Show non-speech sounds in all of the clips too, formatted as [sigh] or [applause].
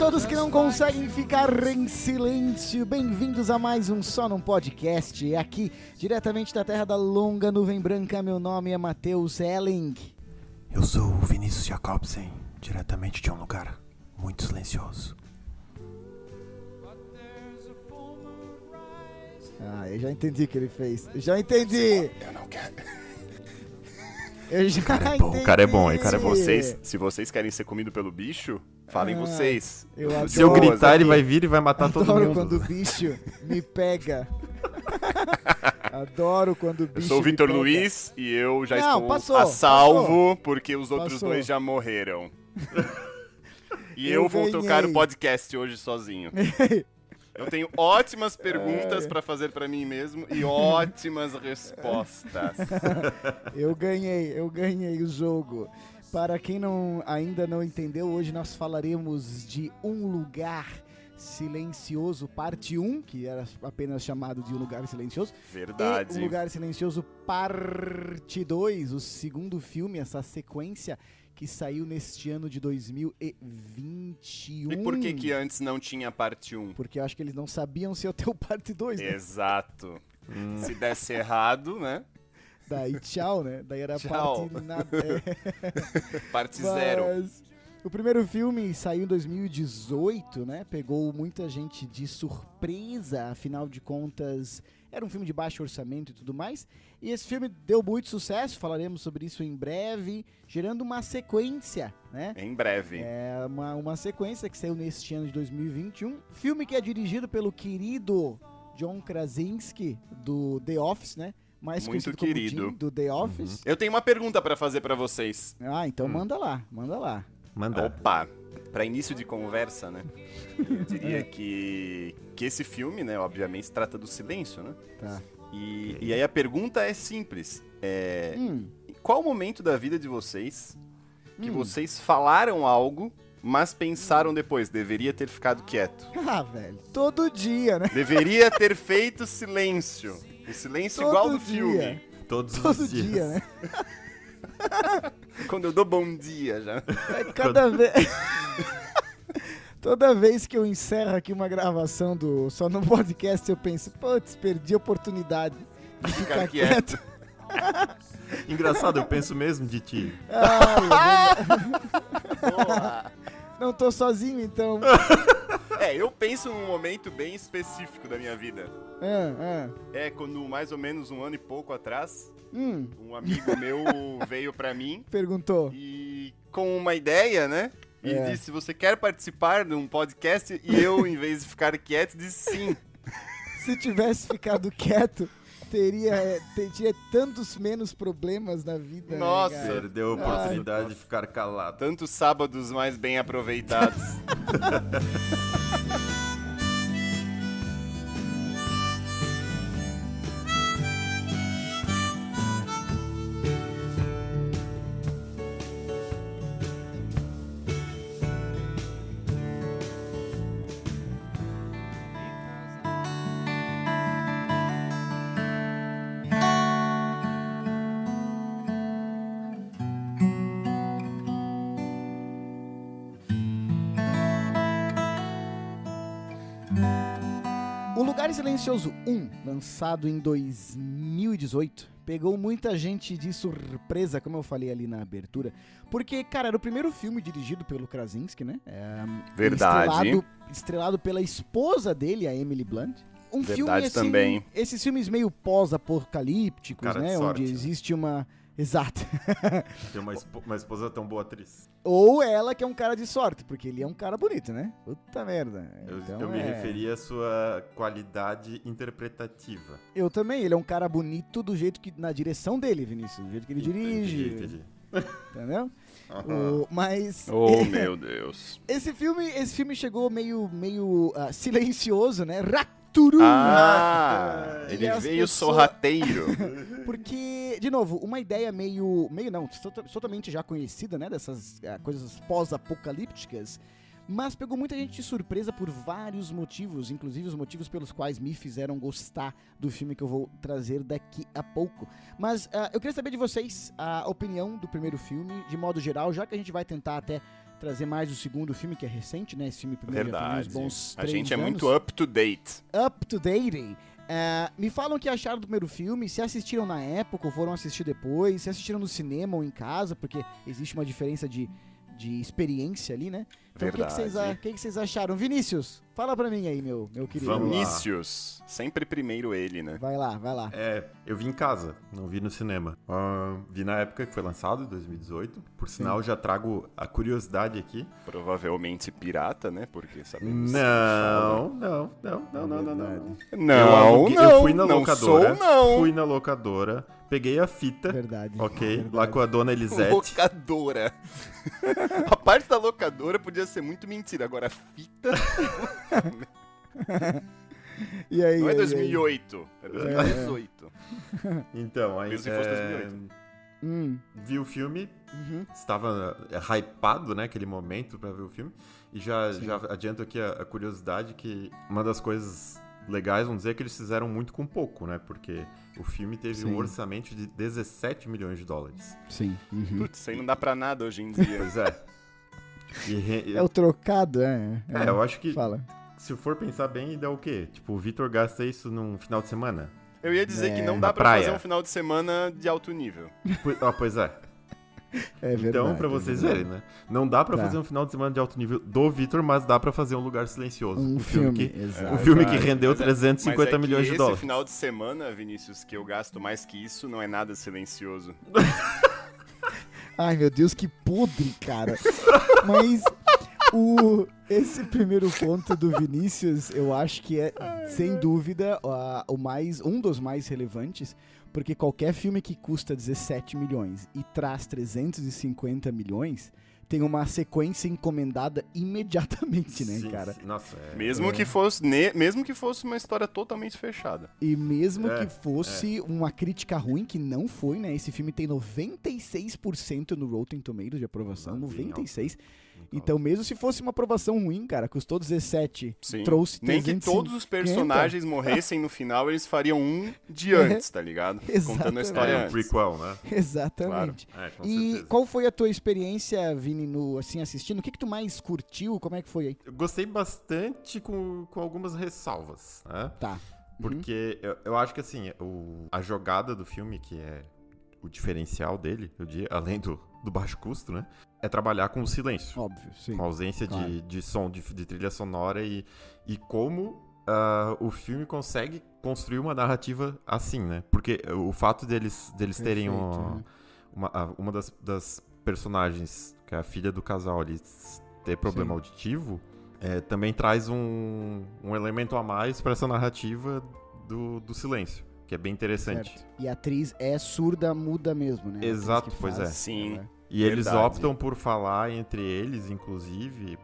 Todos que não conseguem ficar em silêncio, bem-vindos a mais um Só Num Podcast. Aqui, diretamente da terra da longa nuvem branca, meu nome é Matheus Elling. Eu sou o Vinícius Jacobsen, diretamente de um lugar muito silencioso. Ah, eu já entendi o que ele fez. Eu já entendi! Eu não quero. Eu já cara é bom, entendi. O cara é bom, hein? Se vocês, se vocês querem ser comido pelo bicho, falem Ah, vocês. eu adoro. Se eu gritar, ele vai vir e vai matar todo Adoro mundo. quando o bicho me pega. [laughs] Adoro quando o bicho Eu sou o Vitor. Luiz e eu já Não, estou passou, a salvo porque os outros Passou. dois já morreram. [laughs] e Eu eu, vou tocar ganhei. o podcast hoje sozinho. [laughs] Eu tenho ótimas perguntas Ai. pra fazer pra mim mesmo e ótimas respostas. Eu ganhei, eu ganhei o jogo. Para quem não, ainda não entendeu, hoje nós falaremos de Um Lugar Silencioso, parte 1, que era apenas chamado de Um Lugar Silencioso. E Verdade. Um Lugar Silencioso, parte 2, o segundo filme, essa sequência que saiu neste ano de 2021. E por que que antes não tinha parte 1? Porque eu acho que eles não sabiam se ia ter o parte 2, né? Exato. Se desse errado, né? Daí tchau, né? Daí era Tchau. parte... Na... [laughs] é. Parte zero. Mas o primeiro filme saiu em 2018, né? Pegou muita gente de surpresa, afinal de contas, era um filme de baixo orçamento e tudo mais. E esse filme deu muito sucesso, falaremos sobre isso em breve, gerando uma sequência, né? Em breve. É uma, uma sequência que saiu neste ano de 2021. Filme que é dirigido pelo querido John Krasinski, do The Office, né? Mais Muito conhecido como querido. Jim, do The Office. Eu tenho uma pergunta pra fazer pra vocês. Ah, então Hum. manda lá, manda lá. Manda. Opa, pra início de conversa, né? [laughs] Eu diria que, que esse filme, né, obviamente, se trata do silêncio, né? Tá. E, e aí a pergunta é simples. É, Hum. em qual momento da vida de vocês que Hum. vocês falaram algo, mas pensaram depois, deveria ter ficado quieto? Ah, velho. Todo dia, né? Deveria ter feito silêncio. [laughs] O silêncio Todo igual do dia. filme. Todos Todo os dias. dia, né? [laughs] Quando eu dou bom dia já. É cada vez. [laughs] Toda vez que eu encerro aqui uma gravação do Só no Podcast, eu penso, putz, perdi a oportunidade de ficar Ficar quieto. quieto. [laughs] Engraçado, eu penso mesmo de ti. Ai, não tô sozinho, então. É, eu penso num momento bem específico da minha vida. Ah, ah. É quando mais ou menos um ano e pouco atrás, Hum, um amigo meu [laughs] veio pra mim perguntou. e com uma ideia, né? E É. disse: Você quer participar de um podcast? E eu, em vez de ficar quieto, disse sim. [laughs] Se tivesse ficado quieto, teria, é, teria tantos menos problemas na vida. né, Nossa. cara? Perdeu a oportunidade de ficar calado. Tantos sábados mais bem aproveitados. [laughs] 1, lançado em 2018, pegou muita gente de surpresa, como eu falei ali na abertura, porque, cara, era o primeiro filme dirigido pelo Krasinski, né? É, Verdade. Estrelado, estrelado pela esposa dele, a Emily Blunt. Um filme, Verdade assim, também. esses filmes meio pós-apocalípticos, né? sorte. Onde existe uma... Exato. [laughs] Ter uma, espo- uma esposa tão boa atriz. Ou ela que é um cara de sorte, porque ele é um cara bonito, né? Puta merda. Eu, Então, eu me é- referi à sua qualidade interpretativa. Eu também, ele é um cara bonito do jeito que. Na direção dele, Vinícius. Do jeito que ele dirige. Entendi, entendi. Entendeu? [laughs] O- mas. [laughs] oh, meu Deus. Esse filme, esse filme chegou meio, meio ah, silencioso, né? Raturu! Ah, ele veio pessoas- sorrateiro. [laughs] Porque, de novo, uma ideia meio. meio não, tota- totalmente já conhecida, né? Dessas ah, coisas pós-apocalípticas. Mas pegou muita gente de surpresa por vários motivos, inclusive os motivos pelos quais me fizeram gostar do filme que eu vou trazer daqui a pouco. Mas ah, eu queria saber de vocês a opinião do primeiro filme, de modo geral, já que a gente vai tentar até trazer mais o segundo filme, que é recente, né? Esse filme primeiro já tem Verdade. uns bons A gente é anos. muito up to date. up to date. É, me falam o que acharam do primeiro filme, se assistiram na época ou foram assistir depois, se assistiram no cinema ou em casa, porque existe uma diferença de, de experiência ali, né? Então o que, que, vocês, acharam? Vinícius, fala pra mim aí, meu, meu querido. Vinícius. Sempre primeiro ele, né? Vai lá, vai lá. É, eu vi em casa, não vi no cinema. Ah, vi na época que foi lançado, 2018. Por sinal, já trago a curiosidade aqui. Provavelmente pirata, né? Porque sabemos. Não, não, não, não, não, não, não. Eu, Não, aluguei- não. eu fui na não locadora, Sou, não. fui na locadora, peguei a fita, Verdade. ok, verdade. lá com a dona Elisete. Locadora. [laughs] a parte da locadora podia ser muito mentira. Agora, a fita [laughs] E aí, não é e aí, 2008. É 2018. Então, aí Mesmo se fosse é, 2008. Hum, vi o filme, uhum. estava é, hypado, né, aquele momento pra ver o filme. E já, já adianto aqui a, a curiosidade que uma das coisas legais, vamos dizer, é que eles fizeram muito com pouco, né? Porque o filme teve Sim. um orçamento de 17 milhões de dólares. Sim. uhum. Putz, isso aí não dá pra nada hoje em dia. Pois é. E É o trocado, é. é, eu acho que Fala. se for pensar bem, dá o quê? Tipo, o Vitor gasta isso num final de semana? Eu ia dizer É. que não Na dá pra praia. fazer um final de semana de alto nível. Ah, pois é. É verdade. Então, pra é vocês verdade. verem, né? Não dá pra Tá. fazer um final de semana de alto nível do Vitor, mas dá pra fazer um lugar silencioso. Um o filme, que, exato. o filme que rendeu Mas é- 350 mas é que milhões de esse dólares. final de semana, Vinícius, que eu gasto mais que isso, não é nada silencioso. [laughs] Ai, meu Deus, que podre, cara. Mas o, esse primeiro ponto do Vinícius, eu acho que é, sem dúvida, a- o mais, um dos mais relevantes, porque qualquer filme que custa 17 milhões e traz 350 milhões tem uma sequência encomendada [laughs] imediatamente, né, Sim, cara? sim. Nossa, é. Mesmo, que fosse, ne- mesmo que fosse uma história totalmente fechada. E mesmo É, que fosse uma crítica ruim, que não foi, né? Esse filme tem 96% no Rotten Tomatoes de aprovação, Ah, bem 96%. Muito Então, mesmo se fosse uma aprovação ruim, cara, custou 17, Sim. trouxe Nem que 350. todos os personagens morressem no final, eles fariam um de [laughs] É. antes, tá ligado? [laughs] Contando Exatamente. a história É um antes. prequel, né? [laughs] Exatamente. É, com E certeza. qual foi a tua experiência, Vini, no, assim, assistindo? O que, que tu mais curtiu? Como é que foi aí? Eu gostei bastante com, com algumas ressalvas, né? Tá. Porque eu, eu acho que, assim, o, a jogada do filme, que é o diferencial dele, eu diria, [laughs] além do, do baixo custo, né? É trabalhar com o silêncio. Óbvio, sim. com a ausência claro. de, de som, de, de trilha sonora e, e como ah, o filme consegue construir uma narrativa assim, né? Porque o fato deles, deles terem Perfeito, uma, né? uma, uma das, das personagens, que é a filha do casal ali, ter problema Sim. auditivo, é, também traz um, um elemento a mais para essa narrativa do, do silêncio, que é bem interessante. Certo. E a atriz é surda, muda mesmo, né? Exato, pois faz, é. Sim. ela E eles Verdade. optam por falar entre eles, inclusive,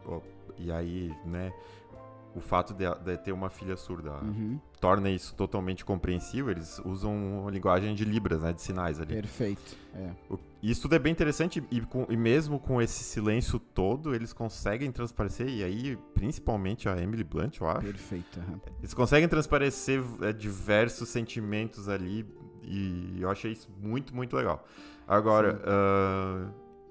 e aí, né, o fato de, de ter uma filha surda Uhum, torna isso totalmente compreensível. Eles usam uma linguagem de libras, né, de sinais ali. perfeito. É. Isso tudo é bem interessante e, com- e mesmo com esse silêncio todo, eles conseguem transparecer, e aí, principalmente a Emily Blunt, eu acho, Perfeito. aham. eles conseguem transparecer é, diversos sentimentos ali e eu achei isso muito, muito legal. Agora, ah,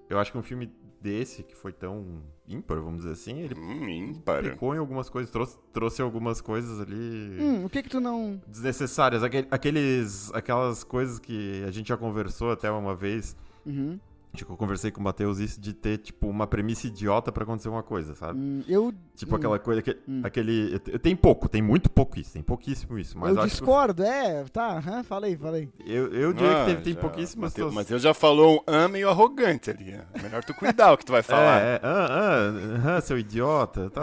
eu acho que um filme desse, que foi tão ímpar, vamos dizer assim, ele Hum, ímpar. em algumas coisas, trouxe, trouxe algumas coisas ali Hum, o que que tu não... desnecessárias. Aquele- aqueles, aquelas coisas que a gente já conversou até uma vez, Uhum. Que eu conversei com o Matheus, isso de ter, tipo, uma premissa idiota pra acontecer uma coisa, sabe? Hum, eu Tipo hum, aquela coisa, que, hum. aquele... Tem pouco, tem muito pouco isso, tem pouquíssimo isso, mas eu eu acho que discordo, é, tá, aham, falei, falei. Eu, eu diria Ah, que teve, tem já- pouquíssimas Mateus, pessoas. Mateus já falou um ah meio arrogante ali. é Melhor tu cuidar o que tu vai [laughs] falar. É, é, ah, ah, ah, seu idiota. Tá.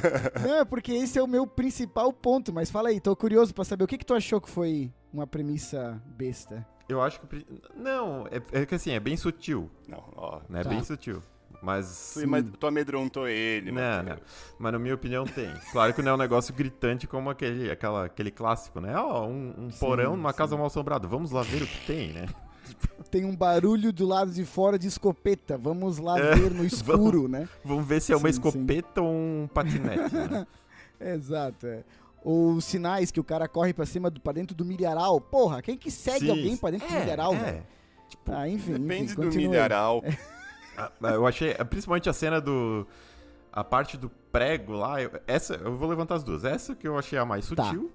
[laughs] Não, é porque esse é o meu principal ponto, mas fala aí, tô curioso pra saber o que que tu achou que foi uma premissa besta. Eu acho que. Não, é, é que assim, é bem sutil. Não, ó. Né? É Tá. bem sutil. Mas. Tu, ima- tu amedrontou ele, Não, não. Mas na minha opinião tem. Claro que não é um negócio gritante como aquele, aquela, aquele clássico, né? Ó, um, um Sim, porão numa sim. casa mal assombrada. Vamos lá ver o que tem, né? [laughs] Tem um barulho do lado de fora de escopeta, vamos lá É, ver no escuro, né? Vamos ver se é uma Sim, sim. escopeta ou um patinete, né? [laughs] Exato, é. Ou os sinais que o cara corre pra cima, do, pra dentro do milharal. Porra, quem que segue Sim, alguém pra dentro do é, milharal, é. velho? Tipo, Ah, enfim, Depende enfim, do continua aí. milharal. [laughs] Ah, Eu achei, principalmente a cena do. A parte do prego lá, eu- essa, eu vou levantar as duas. Essa que eu achei a mais Tá. sutil,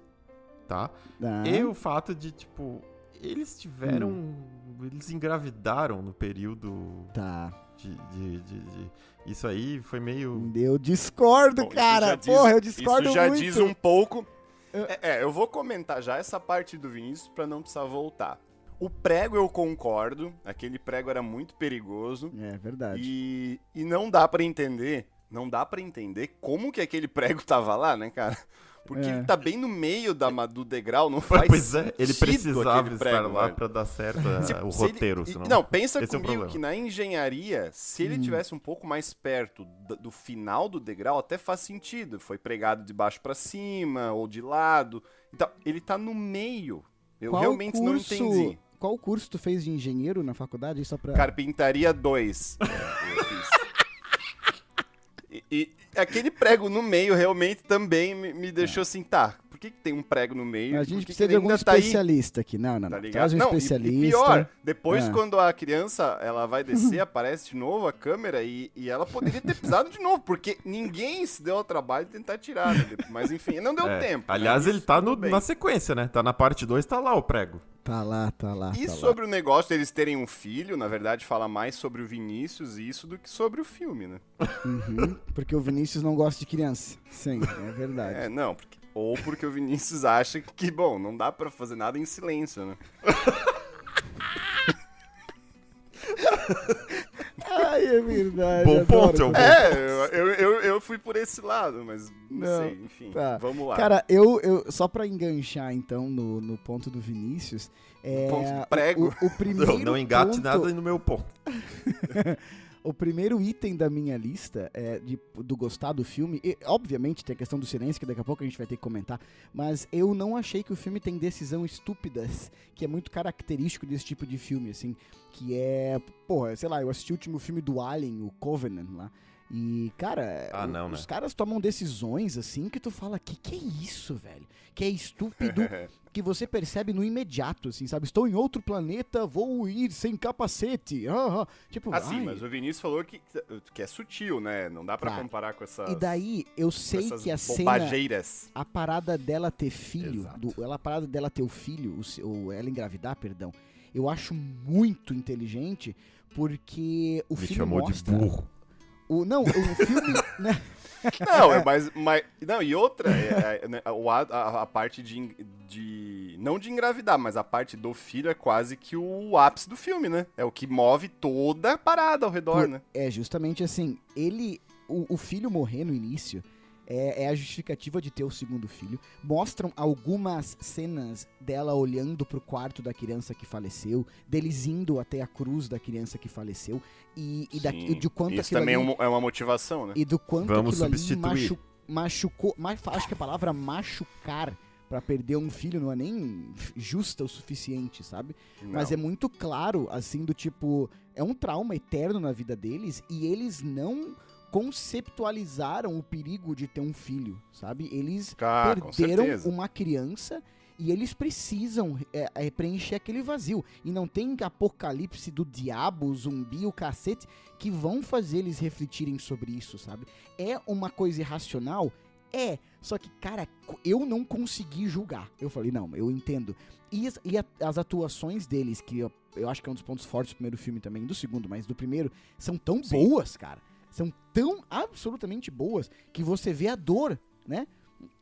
tá? Ah, E o fato de, tipo, eles tiveram. Hum. Eles engravidaram no período Tá. de, de- de- de- Isso aí foi meio. Eu discordo, Bom, cara. diz- Porra, eu discordo Isso já muito. diz um pouco. Eu- É, é, eu vou comentar já essa parte do Vinícius pra não precisar voltar. O prego eu concordo, aquele prego era muito perigoso É verdade. e, e não dá pra entender, não dá pra entender como que aquele prego tava lá, né, cara? Porque É. ele tá bem no meio da, do degrau, não [laughs] faz Pois é, ele precisava aquele estar prego, lá pra dar certo [laughs] Se- a- o se ele- roteiro, e- senão. Não, pensa esse é o comigo problema. que na engenharia, se ele Hum. tivesse um pouco mais perto do, do final do degrau, até faz sentido. Foi pregado de baixo pra cima ou de lado. Então, ele tá no meio. Eu Qual realmente não curso- entendi. Qual curso tu fez de engenheiro na faculdade? Só pra... Carpintaria 2. [laughs] é, eu fiz. E, e aquele prego no meio realmente também me, me deixou assim, tá, por que, que tem um prego no meio? a gente que precisa que de algum tá especialista aqui. Não, não, Tá não. ligado? Traz um não, e- especialista. E, pior, depois É. quando a criança ela vai [laughs] descer, aparece de novo a câmera e, e ela poderia ter pisado de novo, porque ninguém se deu ao trabalho de tentar tirar, né? Mas enfim, não deu É, tempo. né? Aliás, Isso ele tá no- na sequência, né? Tá na parte 2, tá lá o prego. Tá lá, tá lá. E tá lá. sobre o negócio deles terem um filho, na verdade, fala mais sobre o Vinícius e isso do que sobre o filme, né? Uhum, porque o Vinícius não gosta de criança. Sim, é verdade. É, não, porque- ou porque o Vinícius acha que, bom, não dá pra fazer nada em silêncio, né? [laughs] Ai, é verdade. Bom adoro ponto, é um bom É, eu, eu, eu, eu fui por esse lado, mas não, Não, sei, enfim, tá. vamos lá. Cara, eu, eu só pra enganchar então no, no ponto do Vinícius, é ponto do prego. O, o [laughs] primeiro Não, não engate ponto- nada no meu ponto. [laughs] O primeiro item da minha lista é de, do gostar do filme, e, obviamente tem a questão do silêncio, que daqui a pouco a gente vai ter que comentar, mas eu não achei que o filme tem decisão estúpidas, que é muito característico desse tipo de filme, assim, que é, porra, sei lá, eu assisti o último filme do Alien, o Covenant lá, e, cara, Ah, não, né? os caras tomam decisões, assim, que tu fala, que que é isso, velho? Que é estúpido, [laughs] que você percebe no imediato, assim, sabe? Estou em outro planeta, vou ir sem capacete, ah, ah. tipo, Assim, ai, mas o Vinícius falou que, que é sutil, né? Não dá pra Tá. comparar com essas, E daí, eu sei que a cena, a parada dela ter filho, Exato. do, ela, a parada dela ter o filho, ou ela engravidar, perdão, eu acho muito inteligente, porque o Me filme chamou mostra... de burro. O, não, o filme... [laughs] né, Não, é mais, mais. Não, e outra, é, é, né, o a, a, a parte de, de. Não de engravidar, mas a parte do filho é quase que o ápice do filme, né? É o que move toda a parada ao redor, Por- né? é justamente assim, ele... O, o filho morrer no início é, é a justificativa de ter o segundo filho. Mostram algumas cenas dela olhando pro quarto da criança que faleceu, deles indo até a cruz da criança que faleceu, e, e, da, e de quanto Isso aquilo também é ali- uma, é uma motivação, né? E do quanto Vamos aquilo ali substituir. machu, machucou. ma- acho que a palavra machucar pra perder um filho não é nem justa o suficiente, sabe? Mas Não. é muito claro, assim, do tipo. É um trauma eterno na vida deles e eles não conceptualizaram o perigo de ter um filho, sabe? Eles Ah, perderam uma criança e eles precisam é, é, preencher aquele vazio. E não tem apocalipse do diabo, zumbi, o cacete, que vão fazer eles refletirem sobre isso, sabe? É uma coisa irracional? É. Só que, cara, eu não consegui julgar. Eu falei, não, eu entendo. E, as- e a- as atuações deles, que eu, eu acho que é um dos pontos fortes do primeiro filme também, do segundo, mas do primeiro, são tão Sim. boas, cara. São tão absolutamente boas que você vê a dor, né?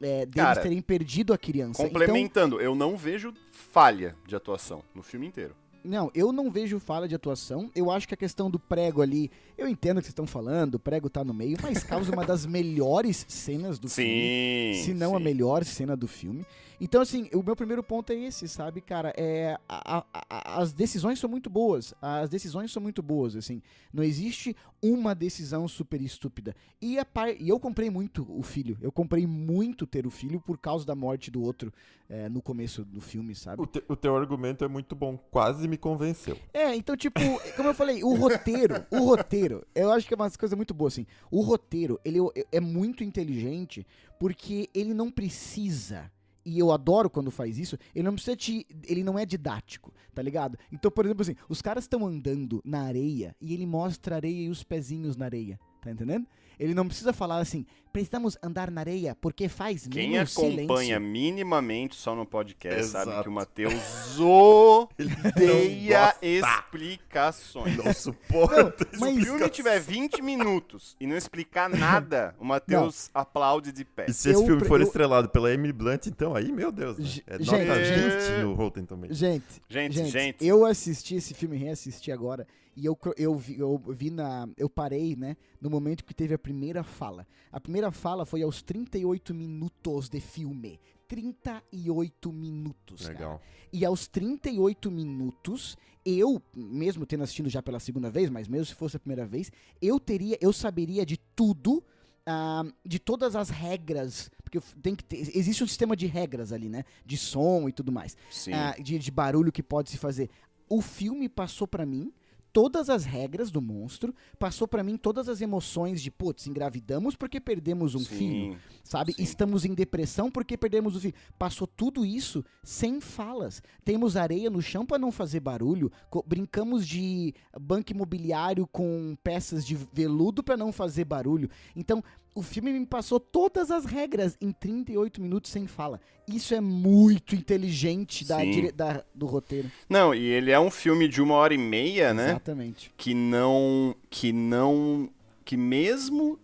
É, deles Cara, terem perdido a criança. Então, Complementando, eu não vejo falha de atuação no filme inteiro. não, eu não vejo falha de atuação. Eu acho que a questão do prego ali, eu entendo o que vocês estão falando, o prego tá no meio, mas causa uma das [laughs] melhores cenas do filme. Sim. se não a sim. melhor cena do filme. Então, assim, o meu primeiro ponto é esse, sabe, cara? É, a- a- as decisões são muito boas. As decisões são muito boas, assim. Não existe uma decisão super estúpida. E, a e eu comprei muito o filho. Eu comprei muito ter o filho por causa da morte do outro é, no começo do filme, sabe? O, te- o teu argumento é muito bom, quase me convenceu. É, então, tipo, [laughs] como eu falei, o roteiro, o roteiro, eu acho que é uma coisa muito boa, assim. O roteiro, ele é- é muito inteligente porque ele não precisa e eu adoro quando faz isso, ele não precisa te. Ele não é didático, tá ligado? Então, por exemplo, assim, os caras estão andando na areia e ele mostra a areia e os pezinhos na areia. Tá entendendo? Ele não precisa falar assim, precisamos andar na areia porque faz Quem menos acompanha silêncio. minimamente só no podcast sabe Exato. que o Matheus [laughs] odeia explicações. Não suporta. Não, Se mas- o filme tiver 20 minutos e não explicar nada, o Matheus aplaude de pé. E se esse Eu filme for eu- estrelado pela Emily Blunt, então aí, meu Deus, né? É gente, nota gente. 20 no Rotten também. Gente, Gente, gente, gente. eu assisti esse filme, reassisti agora, e eu, eu, vi, eu vi na. Eu parei, né, no momento que teve a primeira fala. A primeira fala foi aos 38 minutos de filme. 38 minutos. cara. Legal. E aos 38 minutos, eu, mesmo tendo assistido já pela segunda vez, mas mesmo se fosse a primeira vez, eu teria, eu saberia de tudo, ah, de todas as regras, porque tem que ter, existe um sistema de regras ali, né? De som e tudo mais, Sim. ah, de, de barulho que pode se fazer. O filme passou pra mim todas as regras do monstro, passou pra mim todas as emoções de, putz, engravidamos porque perdemos um Sim. filho sabe? Sim. Estamos em depressão porque perdemos o filho. Passou tudo isso sem falas. Temos areia no chão para não fazer barulho. Brincamos de banco imobiliário com peças de veludo para não fazer barulho. Então, o filme me passou todas as regras em 38 minutos sem fala. Isso é muito inteligente da, dire- da- do roteiro. Não, e ele é um filme de uma hora e meia, né? Exatamente. que não que não que mesmo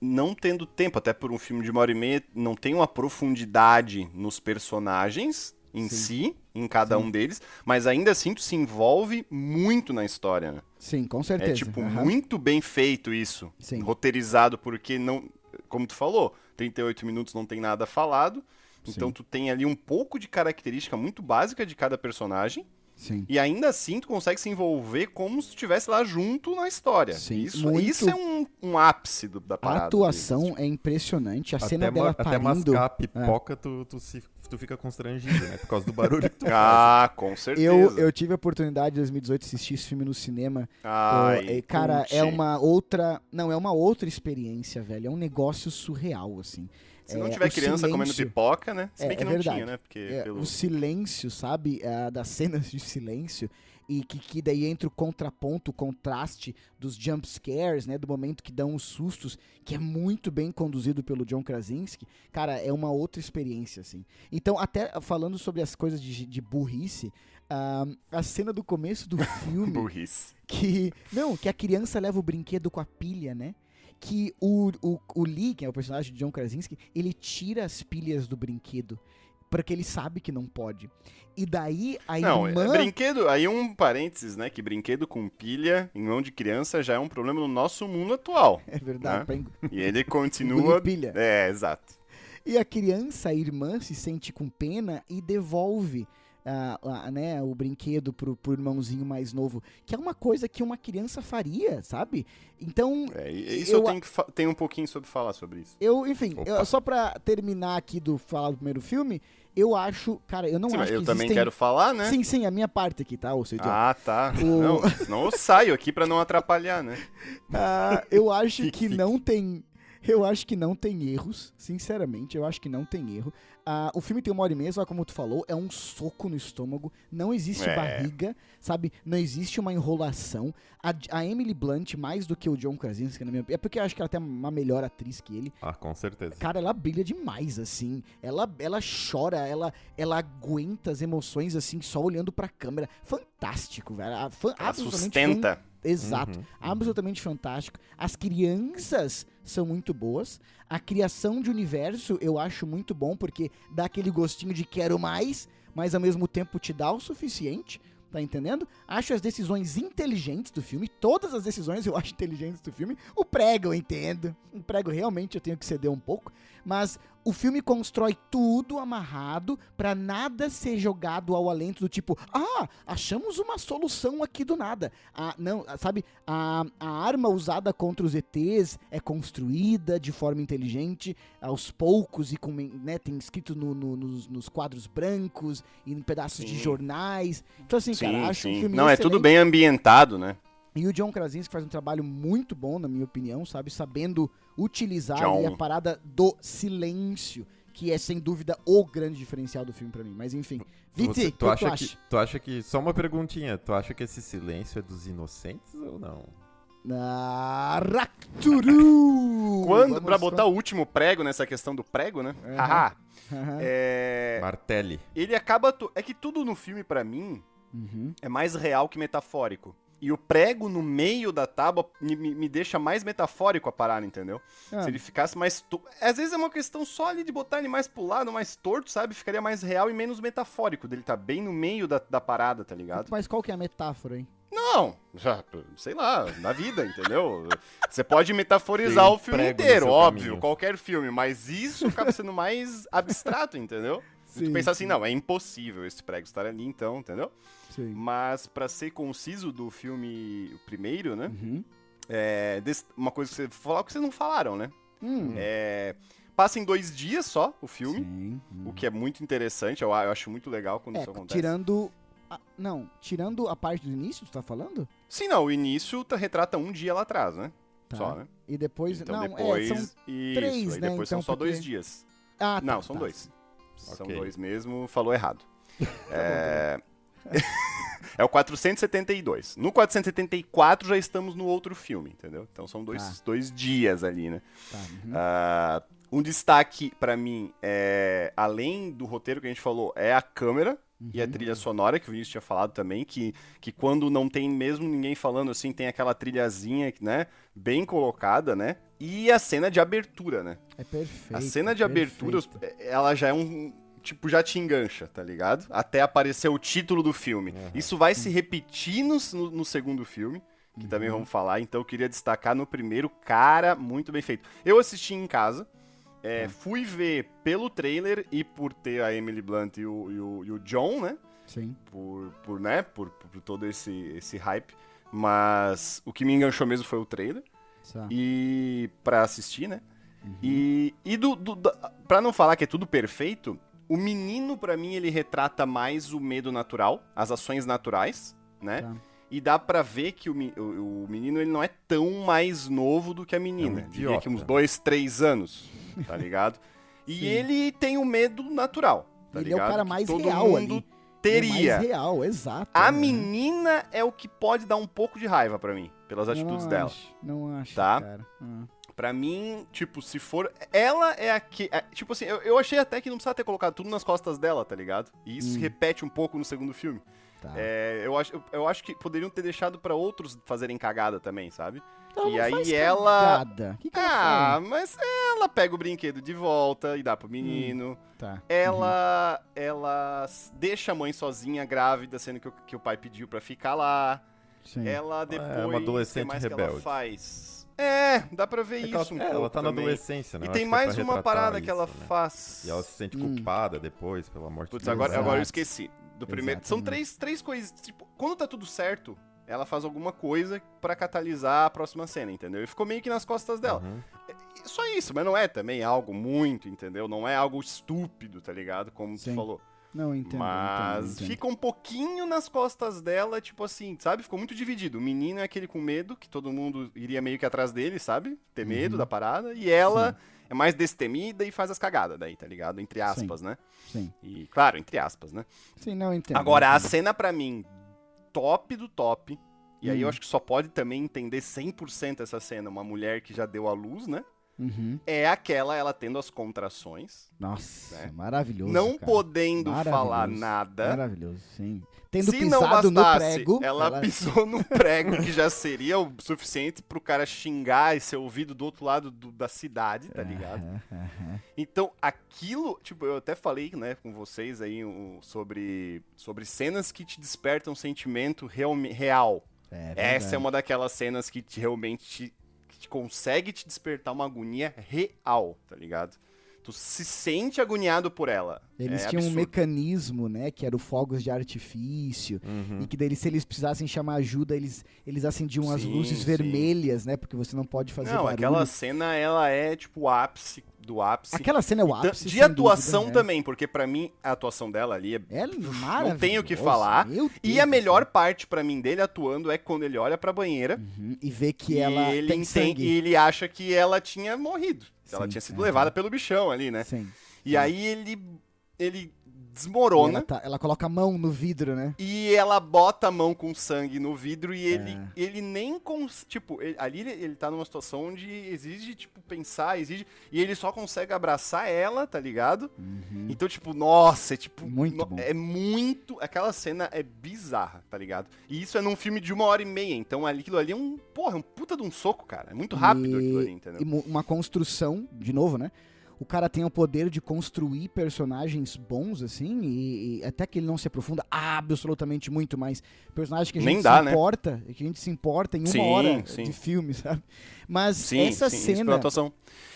não tendo tempo até por um filme de uma hora e meia não tem uma profundidade nos personagens em Sim. si em cada Sim. um deles mas ainda assim tu se envolve muito na história né? Sim, com certeza. é tipo Aham. muito bem feito isso Sim. roteirizado porque não como tu falou 38 minutos não tem nada falado então tu tem ali um pouco de característica muito básica de cada personagem Sim. e ainda assim, tu consegue se envolver como se tu estivesse lá junto na história. Sim, isso, muito. isso é um, um ápice do- da A parada. atuação deles. é impressionante. A cena até, dela ma- até parindo... mascar a pipoca, tu, tu, se, tu fica constrangido, né? Por causa do barulho que tu [laughs] faz. Ah, com certeza. Eu, eu tive a oportunidade em 2018 de assistir esse filme no cinema. Ai, Pô, é, cara, é uma outra. Não, é uma outra experiência, velho. É um negócio surreal, assim. Se não é, tiver criança comendo silêncio- pipoca, né? Se É, bem que é não verdade. tinha, né? Porque É, pelo... O silêncio, sabe? das [laughs] cenas de silêncio. E que, que daí entra o contraponto, o contraste dos jump scares, né? Do momento que dão os sustos, que é muito bem conduzido pelo John Krasinski. Cara, é uma outra experiência, assim. Então, até falando sobre as coisas de, de burrice, ah, a cena do começo do [laughs] filme burrice. que. Não, que a criança leva o brinquedo com a pilha, né? Que o, o, o Lee, que é o personagem de John Krasinski, ele tira as pilhas do brinquedo. Porque ele sabe que não pode. E daí a Não, é irmã. brinquedo, aí um parênteses, né? Que brinquedo com pilha em mão de criança já é um problema no nosso mundo atual. [laughs] É verdade, Né? pra E ele [laughs] continua. pilha. É, exato. E a criança, a irmã, se sente com pena e devolve né, o brinquedo pro, pro irmãozinho mais novo. Que é uma coisa que uma criança faria, sabe? Então, É, isso eu, Eu- tenho, que tenho um pouquinho sobre falar sobre isso. Eu, enfim, eu- só pra terminar aqui do falar do primeiro filme, eu acho, cara, eu não Sim, mas acho eu que também existem... quero falar, né? Sim, sim, a minha parte aqui, tá, ô seu idiota? Ah, tá. O- Não, [laughs] senão eu saio aqui pra não atrapalhar, né? Ah, eu acho Fique, que fique. não tem. Eu acho que não tem erros, sinceramente, eu acho que não tem erro. Ah, o filme tem uma hora e meia, só como tu falou, é um soco no estômago, não existe É. barriga, sabe? Não existe uma enrolação. A, a Emily Blunt, mais do que o John Krasinski, na minha opinião, é porque eu acho que ela tem uma melhor atriz que ele. Ah, com certeza. Cara, ela brilha demais, assim. Ela, ela chora, ela, ela aguenta as emoções, assim, só olhando pra câmera. Fantástico, velho. A- fan- Ela sustenta. fan- Exato. Uhum, Absolutamente fantástico. As crianças são muito boas. A criação de universo eu acho muito bom, porque dá aquele gostinho de quero mais, mas ao mesmo tempo te dá o suficiente. Tá entendendo? Acho as decisões inteligentes do filme. Todas as decisões eu acho inteligentes do filme. O prego eu entendo. O prego realmente eu tenho que ceder um pouco. Mas o filme constrói tudo amarrado pra nada ser jogado ao alento do tipo, ah, achamos uma solução aqui do nada. Ah, não, sabe, a, a arma usada contra os ETs é construída de forma inteligente, aos poucos, e com, né, tem escrito no- no- nos, nos quadros brancos e em pedaços de Sim. jornais. Então, assim, cara, Sim, acho um sim. filme Não, é tudo excelente. bem ambientado, né? E o John Krasinski faz um trabalho muito bom, na minha opinião, sabe? Sabendo utilizar ali a parada do silêncio, que é sem dúvida o grande diferencial do filme pra mim. Mas enfim. Viti, Você- o que tu acha acha? que, tu acha que. Só uma perguntinha. Tu acha que esse silêncio é dos inocentes ou não? Ah, Aracturu! [laughs] Quando, pra botar o último prego nessa questão do prego, né? Aham. Haha. Aham. É, Martelli. ele acaba. tu- É que tudo no filme, pra mim, Uhum. é mais real que metafórico. E o prego no meio da tábua me, me- me deixa mais metafórico a parada, entendeu? Ah, Se ele ficasse mais. To... Às vezes é uma questão só ali de botar ele mais pro lado, mais torto, sabe? Ficaria mais real e menos metafórico. Dele tá bem no meio da, da parada, tá ligado? Mas qual que é a metáfora, hein? Não, já, sei lá, na vida, entendeu? Você pode metaforizar Tem o filme inteiro, óbvio, caminho. qualquer filme, mas isso acaba sendo mais abstrato, entendeu? [laughs] Sim, tu pensar assim, sim. não, é impossível esse prego estar ali, então, entendeu? Sim. Mas pra ser conciso do filme primeiro, né? Uhum. É, uma coisa que você falar que vocês não falaram, né? Hum. É, passa em dois dias só o filme, Sim. o que é muito interessante, eu, eu acho muito legal quando É, isso acontece. tirando. a- não, tirando a parte do início, tu tá falando? Sim, não, o início tá- retrata um dia lá atrás, né? Tá. Só, né? E depois. Então não, depois. é, são. isso, três, aí né, depois então, são só dois porque- dias. Ah, tá, Não, são tá. dois. São Ok. dois mesmo, falou errado. [laughs] é... é o 472. No 474 já estamos no outro filme, entendeu? Então são dois, Tá. dois dias ali, né? Tá, uhum. Ah, um destaque pra mim, é, além do roteiro que a gente falou, é a câmera e a Uhum. trilha sonora, que o Vinícius tinha falado também, que, que quando não tem mesmo ninguém falando assim, tem aquela trilhazinha, né? Bem colocada, né? E a cena de abertura, né? É perfeito. A cena de abertura, os- ela já é um. Tipo, já te engancha, tá ligado? Até aparecer o título do filme. Isso vai se repetir no, no- segundo filme, que também Uhum. vamos falar. Então eu queria destacar no primeiro, cara, muito bem feito. Eu assisti em casa, é, fui ver pelo trailer e por ter a Emily Blunt e o, e o- e o John, né? Sim. Por, por né? Por, por todo esse, esse hype. Mas o que me enganchou mesmo foi o trailer Tá. e para assistir, né? E, e do, do, da- pra não falar que é tudo perfeito, o menino pra mim ele retrata mais o medo natural, as ações naturais, né? Tá. E dá pra ver que o, o, o menino ele não é tão mais novo do que a menina. É um Diria que uns dois, três anos, tá [laughs] ligado? E Sim. ele tem o medo natural, tá Ele é o ligado? cara Que mais todo real mundo ali. teria. É mais real, exato. A é. menina é o que pode dar um pouco de raiva pra mim, pelas Eu atitudes não dela. Acho, não acho, Tá? cara. Ah. Pra mim, tipo, se for. Ela é a que. é- tipo assim, eu, eu achei até que não precisava ter colocado tudo nas costas dela, tá ligado? E isso se Hum. repete um pouco no segundo filme. Tá. É, eu, acho, eu, eu acho que poderiam ter deixado pra outros fazerem cagada também, sabe? Ela e não aí faz ela- cagada. Que que ela Ah, mas ela pega o brinquedo de volta e dá pro menino. faz? Tá. Ela. Ela s- deixa a mãe sozinha, grávida, sendo que o, que o pai pediu pra ficar lá. Sim. Ela depois. uma adolescente o que mais que ela rebelde. faz? É, dá pra ver É isso. ela, um é, ela tá na também. adolescência, né? E Eu tem é mais uma parada que ela isso, né? faz. E ela se sente Hum. culpada depois pela morte Putz, do agora, Exato. agora eu esqueci. Do primeiro. São três, três coisas. Tipo, quando tá tudo certo, ela faz alguma coisa pra catalisar a próxima cena, entendeu? E ficou meio que nas costas dela. Uhum. Só isso, mas não é também algo muito, entendeu? Não é algo estúpido, tá ligado? Como Sim. tu falou. Não, entendo. mas entendo, entendo. fica um pouquinho nas costas dela, tipo assim, sabe? Ficou muito dividido. O menino é aquele com medo, que todo mundo iria meio que atrás dele, sabe? Ter medo Uhum. da parada. E ela é mais destemida e faz as cagadas daí, tá ligado? Entre aspas, né? Sim. E, claro, entre aspas, né? Sim, não entendo. Agora, a entendo. cena pra mim, top do top. E aí eu Hum. acho que só pode também entender 100% essa cena, uma mulher que já deu à luz, né? Uhum. É aquela, ela tendo as contrações, Nossa, Né? maravilhoso. não cara. podendo falar Maravilhoso. nada. Maravilhoso, sim. Tendo Se não pisado no bastasse, prego. ela, pisou no [laughs] prego, que já seria o suficiente pro cara xingar e ser ouvido do outro lado do- da cidade, tá ligado? Aham, aham. Então, aquilo, tipo, eu até falei, né, com vocês aí um, sobre, sobre cenas que te despertam sentimento realme- real. É Essa é uma daquelas cenas que te- realmente te, que consegue te despertar uma agonia real, tá ligado? Tu se sente agoniado por ela. Eles é tinham um absurdo. mecanismo, né, que era o fogos de artifício, Uhum. e que daí se eles precisassem chamar ajuda, eles, eles acendiam as Sim, luzes sim. vermelhas, né, porque você não pode fazer Não, barulho. aquela cena, ela é, tipo, o ápice do ápice. Aquela cena é o E ta- ápice, De atuação dúvida, né? também, porque pra mim a atuação dela ali é. É. Não tenho o que falar. E a melhor parte pra mim dele atuando é quando ele olha pra banheira Uhum, E vê que e ela ele tem sangue. e ele acha que ela tinha morrido. ela Sim, tinha sido aham. levada pelo bichão ali, né? Sim. E aí ele, ele desmorona. ela, tá- ela coloca a mão no vidro, né? E ela bota a mão com sangue no vidro e ele, É. ele nem cons... Tipo, ele- ali ele, ele tá numa situação onde exige, tipo, pensar, exige. E ele só consegue abraçar ela, tá ligado? Então, tipo, nossa, é tipo. Uhum. Muito no-. É muito. Aquela cena é bizarra, tá ligado? E isso é num filme de uma hora e meia. Então aquilo ali é um. Porra, é um puta de um soco, cara. É muito rápido aquilo ali, entendeu? E uma construção, de novo, né? O cara tem o poder de construir personagens bons, assim, e, e até que ele não se aprofunda absolutamente muito, mas personagem que a gente Nem se dá, né? importa, que a gente se importa em uma Sim, hora sim. de filme, [laughs] sabe? Mas Sim, essa cena.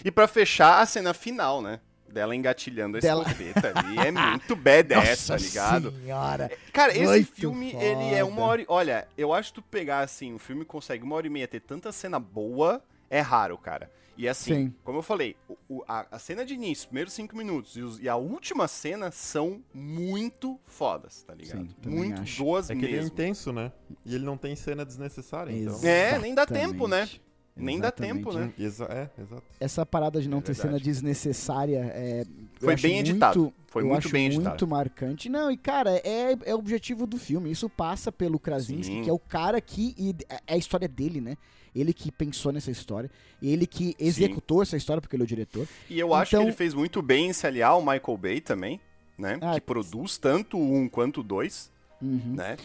E pra fechar a cena final, né? Dela engatilhando a Dela- escopeta ali. É muito badass, [laughs] tá Nossa ligado? senhora! Cara, esse Muito filme, ele é uma foda. hora. e- Olha, eu acho que tu pegar assim, o filme consegue uma hora e meia ter tanta cena boa, é raro, cara. E assim, Sim. como eu falei, o- a, a cena de início, primeiros cinco minutos, e, os- e a última cena são muito fodas, tá ligado? Sim, muito acho. boas É que ele é mesmo. intenso, né? E ele não tem cena desnecessária, então. É, nem dá tempo, né? Exatamente. Nem dá tempo, né? Exa é, exato. Essa parada de não É ter verdade. cena desnecessária é. Foi bem editado. muito- Foi eu muito acho bem editado. muito marcante. Não, e cara, é, é o objetivo do filme. Isso passa pelo Krasinski, Sim. que é o cara que. E é a história dele, né? Ele que pensou nessa história. Ele que executou essa história, porque ele é o diretor. E eu acho que Então- ele fez muito bem em se aliar ao Michael Bay também, né? Ah, que produz tanto o um quanto o dois, Uhum. né?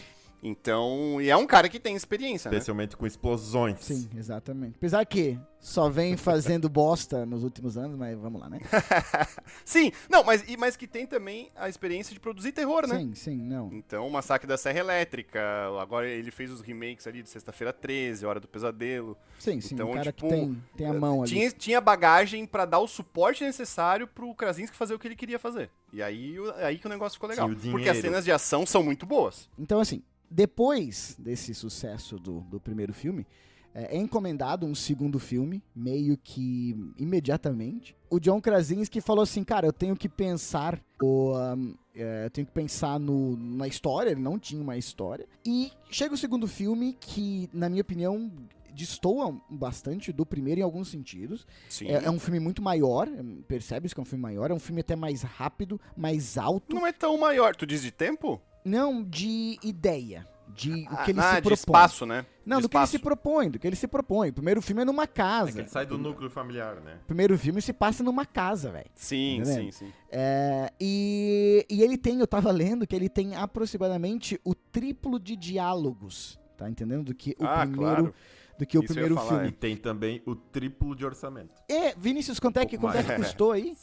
Então, e é um cara que tem experiência, né? Especialmente com explosões. Sim, exatamente. Apesar que só vem fazendo bosta nos últimos anos, mas vamos lá, né? [laughs] Sim, não, mas, e, mas que tem também a experiência de produzir terror, né? Sim, sim, não. Então, o Massacre da Serra Elétrica, agora ele fez os remakes ali de Sexta-feira 13, Hora do Pesadelo. Sim, sim. Então, um cara tipo, que tem, tem a mão ali. Tinha, tinha bagagem pra dar o suporte necessário pro Krasinski fazer o que ele queria fazer. E aí, aí que o negócio ficou legal. Tinha o Porque as cenas de ação são muito boas. Então, assim, depois desse sucesso do, do primeiro filme, é, é encomendado um segundo filme, meio que imediatamente. O John Krasinski falou assim, cara, eu tenho que pensar ahn, é, eu tenho que pensar no, na história, ele não tinha uma história. E chega o segundo filme que, na minha opinião, destoa bastante do primeiro em alguns sentidos. É, é um filme muito maior, percebe-se que é um filme maior, é um filme até mais rápido, mais alto. Não é tão maior. Tu diz de tempo? Não de ideia, de o Ah, que ele ah, se de propõe. espaço, né? Não, de do que ele se espaço. propõe, do que ele se propõe. O primeiro filme é numa É que casa. ele sai do núcleo familiar, né? O primeiro filme se passa numa casa, velho. Sim, Tá sim, sim. É, e, e ele tem, eu tava lendo, que ele tem aproximadamente o triplo de diálogos, tá entendendo? Do que o Ah, primeiro, claro. do que o Isso primeiro falar, filme. E tem também o triplo de orçamento. É, Vinícius, quanto é que, quanto é que [laughs] custou aí?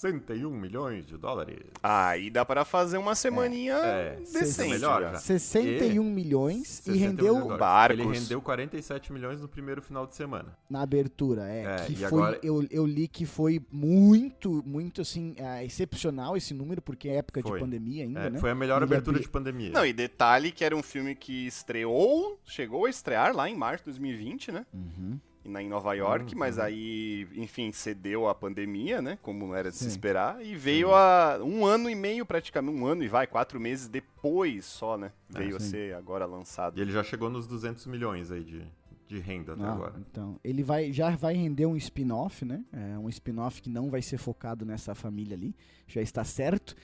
61 milhões de dólares. Aí dá para fazer uma semaninha É, decente. melhor já. já. 61 milhões e 61 rendeu. Barcos. Ele rendeu 47 milhões no primeiro final de semana. na abertura, é. É, que e foi, agora- eu, eu li que foi muito, muito assim, ah, excepcional esse número, porque é época Foi. de pandemia ainda, É, né? Foi a melhor Ele abertura abri- de pandemia. Não, e detalhe que era um filme que estreou, chegou a estrear lá em março de 2020, né? Uhum. Na- Em Nova York, Uhum. mas aí, enfim, cedeu a pandemia, né? Como não era de se Sim. esperar. E veio a um ano e meio, praticamente, um ano e vai, quatro meses depois só, né? Veio a sim. ser agora lançado. E ele já chegou nos 200 milhões aí de, de renda até Ah, agora. Então, ele vai, já vai render um spin-off, né? É um spin-off que não vai ser focado nessa família ali, já está certo.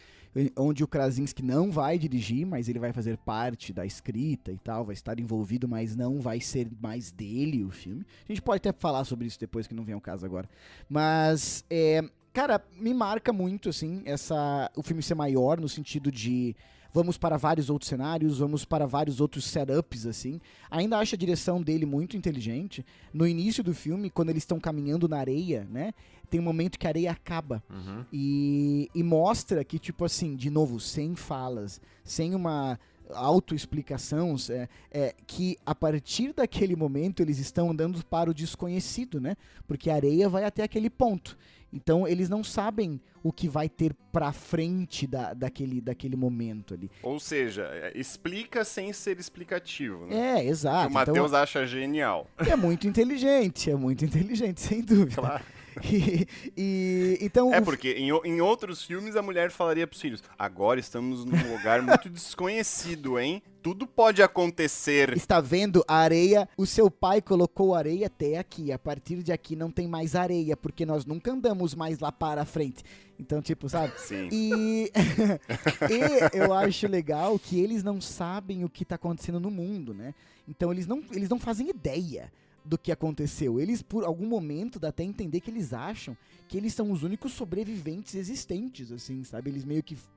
Onde o Krasinski não vai dirigir, mas ele vai fazer parte da escrita e tal, vai estar envolvido, mas não vai ser mais dele o filme. A gente pode até falar sobre isso depois que não vem ao caso agora. Mas, é, cara, me marca muito, assim, essa, o filme ser maior no sentido de vamos para vários outros cenários, vamos para vários outros setups, assim. Ainda acho a direção dele muito inteligente. No início do filme, quando eles estão caminhando na areia, né? Tem um momento que a areia acaba. Uhum. E, e mostra que, tipo assim, de novo, sem falas, sem uma autoexplicação, é, é, que a partir daquele momento eles estão andando para o desconhecido, né? Porque a areia vai até aquele ponto. Então eles não sabem o que vai ter pra frente da, daquele, daquele momento ali. Ou seja, é, explica sem ser explicativo, né? É, exato. que o Matheus acha genial. Então, é muito inteligente, é muito inteligente, sem dúvida. Claro. [laughs] E, e- então É porque em, em outros filmes a mulher falaria pros filhos: agora estamos num lugar muito desconhecido, hein? Tudo pode acontecer. Está vendo a areia? O seu pai colocou areia até aqui. A partir de aqui não tem mais areia, porque nós nunca andamos mais lá para frente. Então, tipo, sabe? Sim. E, [laughs] e eu acho legal que eles não sabem o que tá acontecendo no mundo, né? Então eles não, eles não fazem ideia do que aconteceu. Eles, por algum momento, dá até entender que eles acham que eles são os únicos sobreviventes existentes, assim, sabe? Eles meio que f-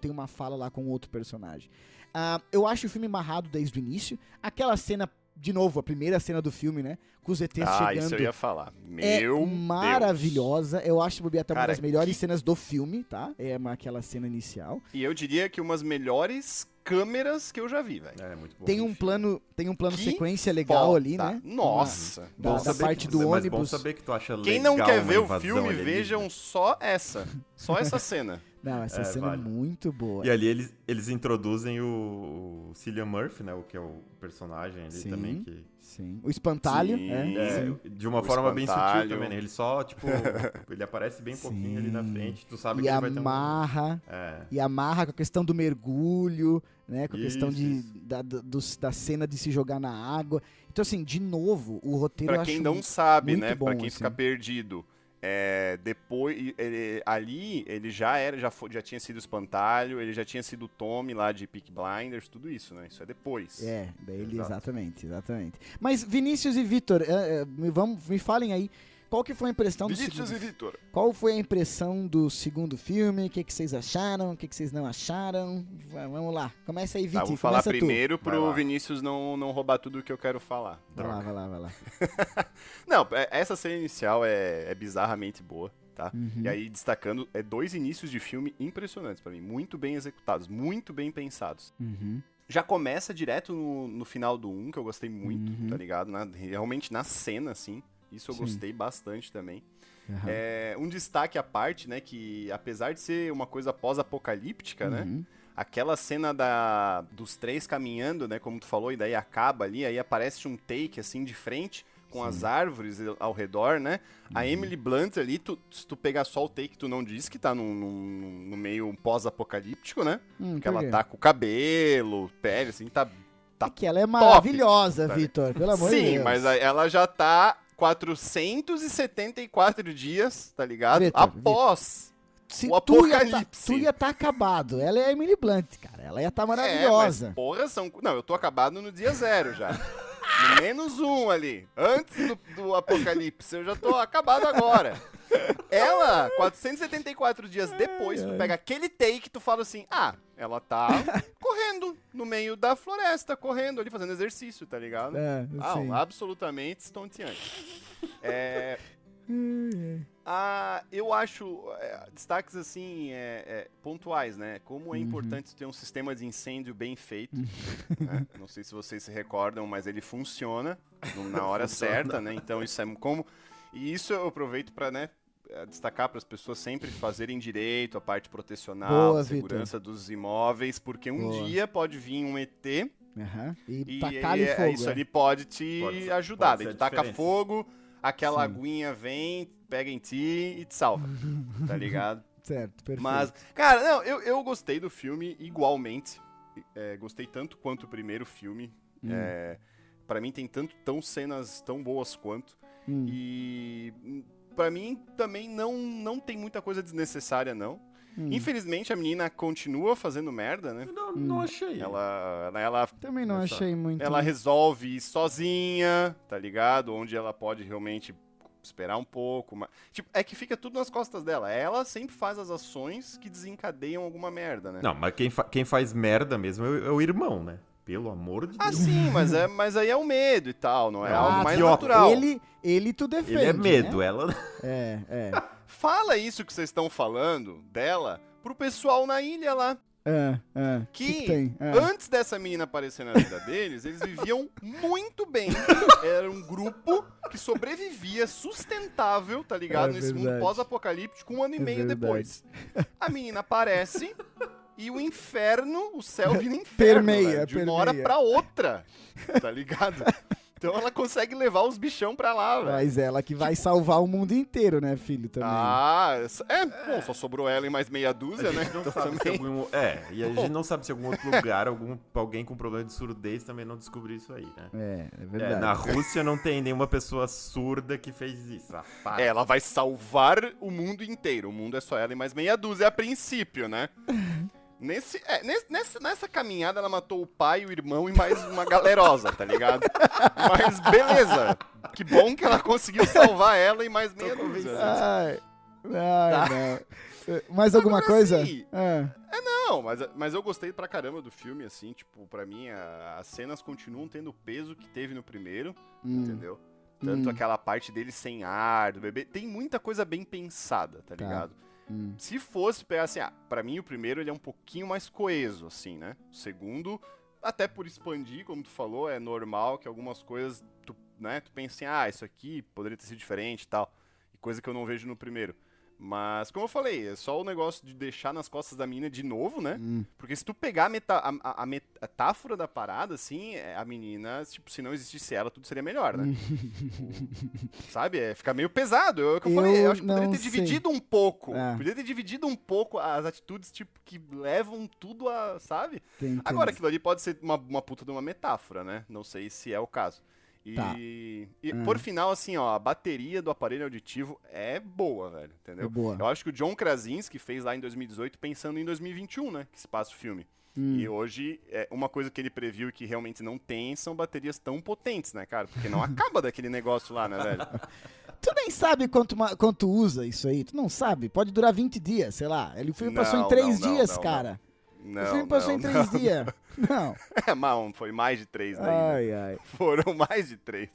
tem uma fala lá com outro personagem. Ah, eu acho o filme amarrado desde o início. Aquela cena, de novo, a primeira cena do filme, né? Com os ETs Ah, chegando isso eu ia falar. é Meu maravilhosa. Eu acho que até uma Cara, das melhores que- cenas do filme, tá? É aquela cena inicial. Deus. E eu diria que umas melhores câmeras que eu já vi, velho. É, muito bom. Tem um plano, tem um plano Que sequência legal Foda. ali, né? Nossa. Da- Bom da saber parte que- do mas bom ônibus. saber que tu acha Quem legal não quer uma ver o filme, alienígena. vejam só essa. Só essa [laughs] cena. Não, essa É, cena vale. é muito boa. E ali eles, eles introduzem o, o Cillian Murphy, né? O que é o personagem ali Sim. também. Que, Sim. O espantalho, Sim. é. é, sim. de uma O forma bem sutil espantalho. também, né? Ele só, tipo, [laughs] ele aparece bem pouquinho ali na Sim. frente. Tu sabe E que ele vai ter um... amarra, É, e amarra com a questão do mergulho, né? Com a questão de, isso. da, dos- da cena de se jogar na água. Então, assim, de novo, o roteiro Pra quem não sabe, né? bom, pra quem assim. fica perdido. É, depois, ele- ali, ele já era, já, foi- já tinha sido espantalho, ele já tinha sido o Tommy lá de Peak Blinders, tudo isso, né? Isso é depois. É, daí ele, Exato. exatamente, exatamente. Mas Vinícius e Vitor, é, é, me, vamos, me falem aí, qual que foi a impressão do Vinícius segundo, e Vitor. qual foi a impressão do segundo filme? O que, que vocês acharam? O que, que vocês não acharam? Va- vamos lá, começa aí, Tá, Vitor. vou falar começa tu. primeiro Vai pro. Vinícius não, não roubar tudo que eu quero falar. Vai lá, vai lá, vai lá. [laughs] Não, é- essa cena inicial é, é bizarramente boa, tá? Uhum. E aí, destacando, é dois inícios de filme impressionantes pra mim, muito bem executados, muito bem pensados. Uhum. Já começa direto no, no final do 1, que eu gostei muito, Uhum. tá ligado? Na- realmente na cena, assim. Isso eu Sim. gostei bastante também. Aham. É, um destaque à parte, né? Que apesar de ser uma coisa pós-apocalíptica, né? Uhum. Aquela cena da, dos três caminhando, né? Como tu falou, e daí acaba ali, aí aparece um take assim de frente, com as árvores ao redor, né? A Uhum. Emily Blunt ali, tu, se tu pegar só o take, tu não diz que tá num, num- no meio pós-apocalíptico, né? Hum, Porque por ela tá com o cabelo, pele, assim, tá. tá É que ela é maravilhosa, tá Vitor, pelo amor de Sim, Deus. mas aí ela já tá 474 dias, tá ligado? Vitor, Após. Se o tu ia tá- apocalipse. tu ia estar acabado. Ela é a Emily Blunt, cara. Ela ia estar É, maravilhosa. mas porra, são. Não, eu tô acabado no dia zero já. [laughs] No menos um ali. Antes do, do apocalipse. Eu já tô acabado agora. Ela, 474 dias depois, tu pega aquele take tu fala assim: ah, ela tá [laughs] correndo no meio da floresta, correndo ali, fazendo exercício, tá ligado? É, Ah, absolutamente estonteante. É, ah, eu acho é, destaques assim é, é, pontuais, né? Como é importante ter um sistema de incêndio bem feito. né? Não sei se vocês se recordam, mas ele funciona na hora Funciona. certa, né? Então isso é como e isso eu aproveito para né eh, destacar para as pessoas sempre fazerem direito a parte protecional, Boa, a segurança dos imóveis, porque um Boa. dia pode vir um ET Aham. E, e tacar-lhe é- fogo. isso é. ali pode te Pode ajudar. pode a tu taca diferença. fogo, aquela Sim. aguinha vem, pega em ti e te salva. tá [laughs] ligado? Certo, perfeito. Mas, cara, não, eu, eu gostei do filme igualmente. É, gostei tanto quanto o primeiro filme. Hum. É, para mim tem tanto tão cenas tão boas quanto. Hum. E hum, pra mim também não, não tem muita coisa desnecessária, não. Hum. Infelizmente a menina continua fazendo merda, né? Não, Hum. não achei. Ela, ela Também não Essa- achei muito. ela resolve ir sozinha, tá ligado? Onde ela pode realmente esperar um pouco. Mas... Tipo, é que fica tudo nas costas dela. Ela sempre faz as ações que desencadeiam alguma merda, né? Não, mas quem, fa- quem faz merda mesmo é o, é o irmão, né? Pelo amor de Ah, Deus. sim, mas, é, [laughs] mas aí é o medo e tal, não é Ah, algo mais natural. Ele, ele tu defende. Ele é medo, Né? ela. É, é. [laughs] Fala isso que vocês estão falando dela pro pessoal na ilha lá. É, é. Que, tem? É. antes dessa menina aparecer na vida deles, eles viviam muito bem. Era um grupo que sobrevivia sustentável, tá ligado? É Nesse mundo verdade. pós-apocalíptico, um ano e É meio verdade. depois. A menina aparece e o inferno, o céu vira [laughs] inferno. Permeia, velho, de uma hora pra outra, tá ligado? Então ela consegue levar os bichão pra lá, velho. Mas ela que vai salvar o mundo inteiro, né, filho? Também. Ah, é, bom, só sobrou ela e mais meia dúzia, A né? gente não Então sabe se algum, é, e a gente não sabe se algum outro lugar, algum, alguém com problema de surdez também não descobriu isso aí, né? É, é É, verdade. na Rússia não tem nenhuma pessoa surda que fez isso. Ah, para. Ela vai salvar o mundo inteiro. O mundo é só ela e mais meia dúzia a princípio, né? [laughs] Nesse, é, nesse- nessa, nessa caminhada ela matou o pai, o irmão e mais uma galerosa, tá ligado? [laughs] Mas beleza. Que bom que ela conseguiu salvar ela e mais meia dúzia. Ai, ai, Tá. não. Eh, Mais alguma Agora coisa? sim. Ah, Não, mas, mas eu gostei pra caramba do filme, assim, tipo, pra mim a- as cenas continuam tendo o peso que teve no primeiro, hum, entendeu? Tanto Hum. aquela parte dele sem ar, do bebê. Tem muita coisa bem pensada, tá Tá. ligado? Hum. Se fosse pegar assim, ah, pra mim o primeiro ele é um pouquinho mais coeso, assim, né? O segundo, até por expandir, como tu falou, é normal que algumas coisas, tu, né, tu pensa assim, ah, isso aqui poderia ter sido diferente e tal. E coisa que eu não vejo no primeiro. Mas, como eu falei, é só o negócio de deixar nas costas da menina de novo, né? Hum. Porque se tu pegar a, meta- a- a- a metáfora da parada, assim, é, a menina, tipo, se não existisse ela, tudo seria melhor, né? [laughs] Sabe? É, fica meio pesado. Eu, é que eu, Eu falei, eu acho que poderia ter sei. dividido um pouco. É. Poderia ter dividido um pouco as atitudes, tipo, que levam tudo a, sabe? Tem- Agora, aquilo ali pode ser uma, uma puta de uma metáfora, né? Não sei se é o caso. E, Tá. e Hum. por final, assim, ó, a bateria do aparelho auditivo é boa, velho, entendeu? É boa. Eu acho que o John Krasinski fez lá em 2018 pensando em 2021, né? Que se passa o filme. Hum. E hoje, é, uma coisa que ele previu que realmente não tem são baterias tão potentes, né, cara? Porque não [laughs] acaba daquele negócio lá, né, velho? [laughs] Tu nem sabe quanto, quanto usa isso aí. Tu não sabe. Pode durar 20 dias, sei lá. Ele o filme Não, passou em 3 não, não, dias, não, cara. Não, o filme passou não, em 3 não. dias. Não. [laughs] É, mas foi mais de três daí, né? Ai, ai. Foram mais de três.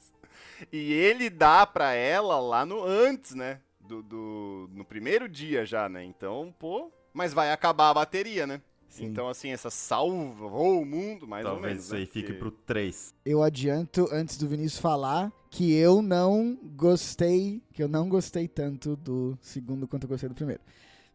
E ele dá pra ela lá no antes, né? Do, do- no primeiro dia já, né? Então, pô. Mas vai acabar a bateria, né? Sim. Então, assim, essa salvou o mundo, mais ou Talvez menos. isso aí né? fique Porque- pro 3. Eu adianto, antes do Vinícius falar, que eu não gostei, que eu não gostei tanto do segundo quanto eu gostei do primeiro.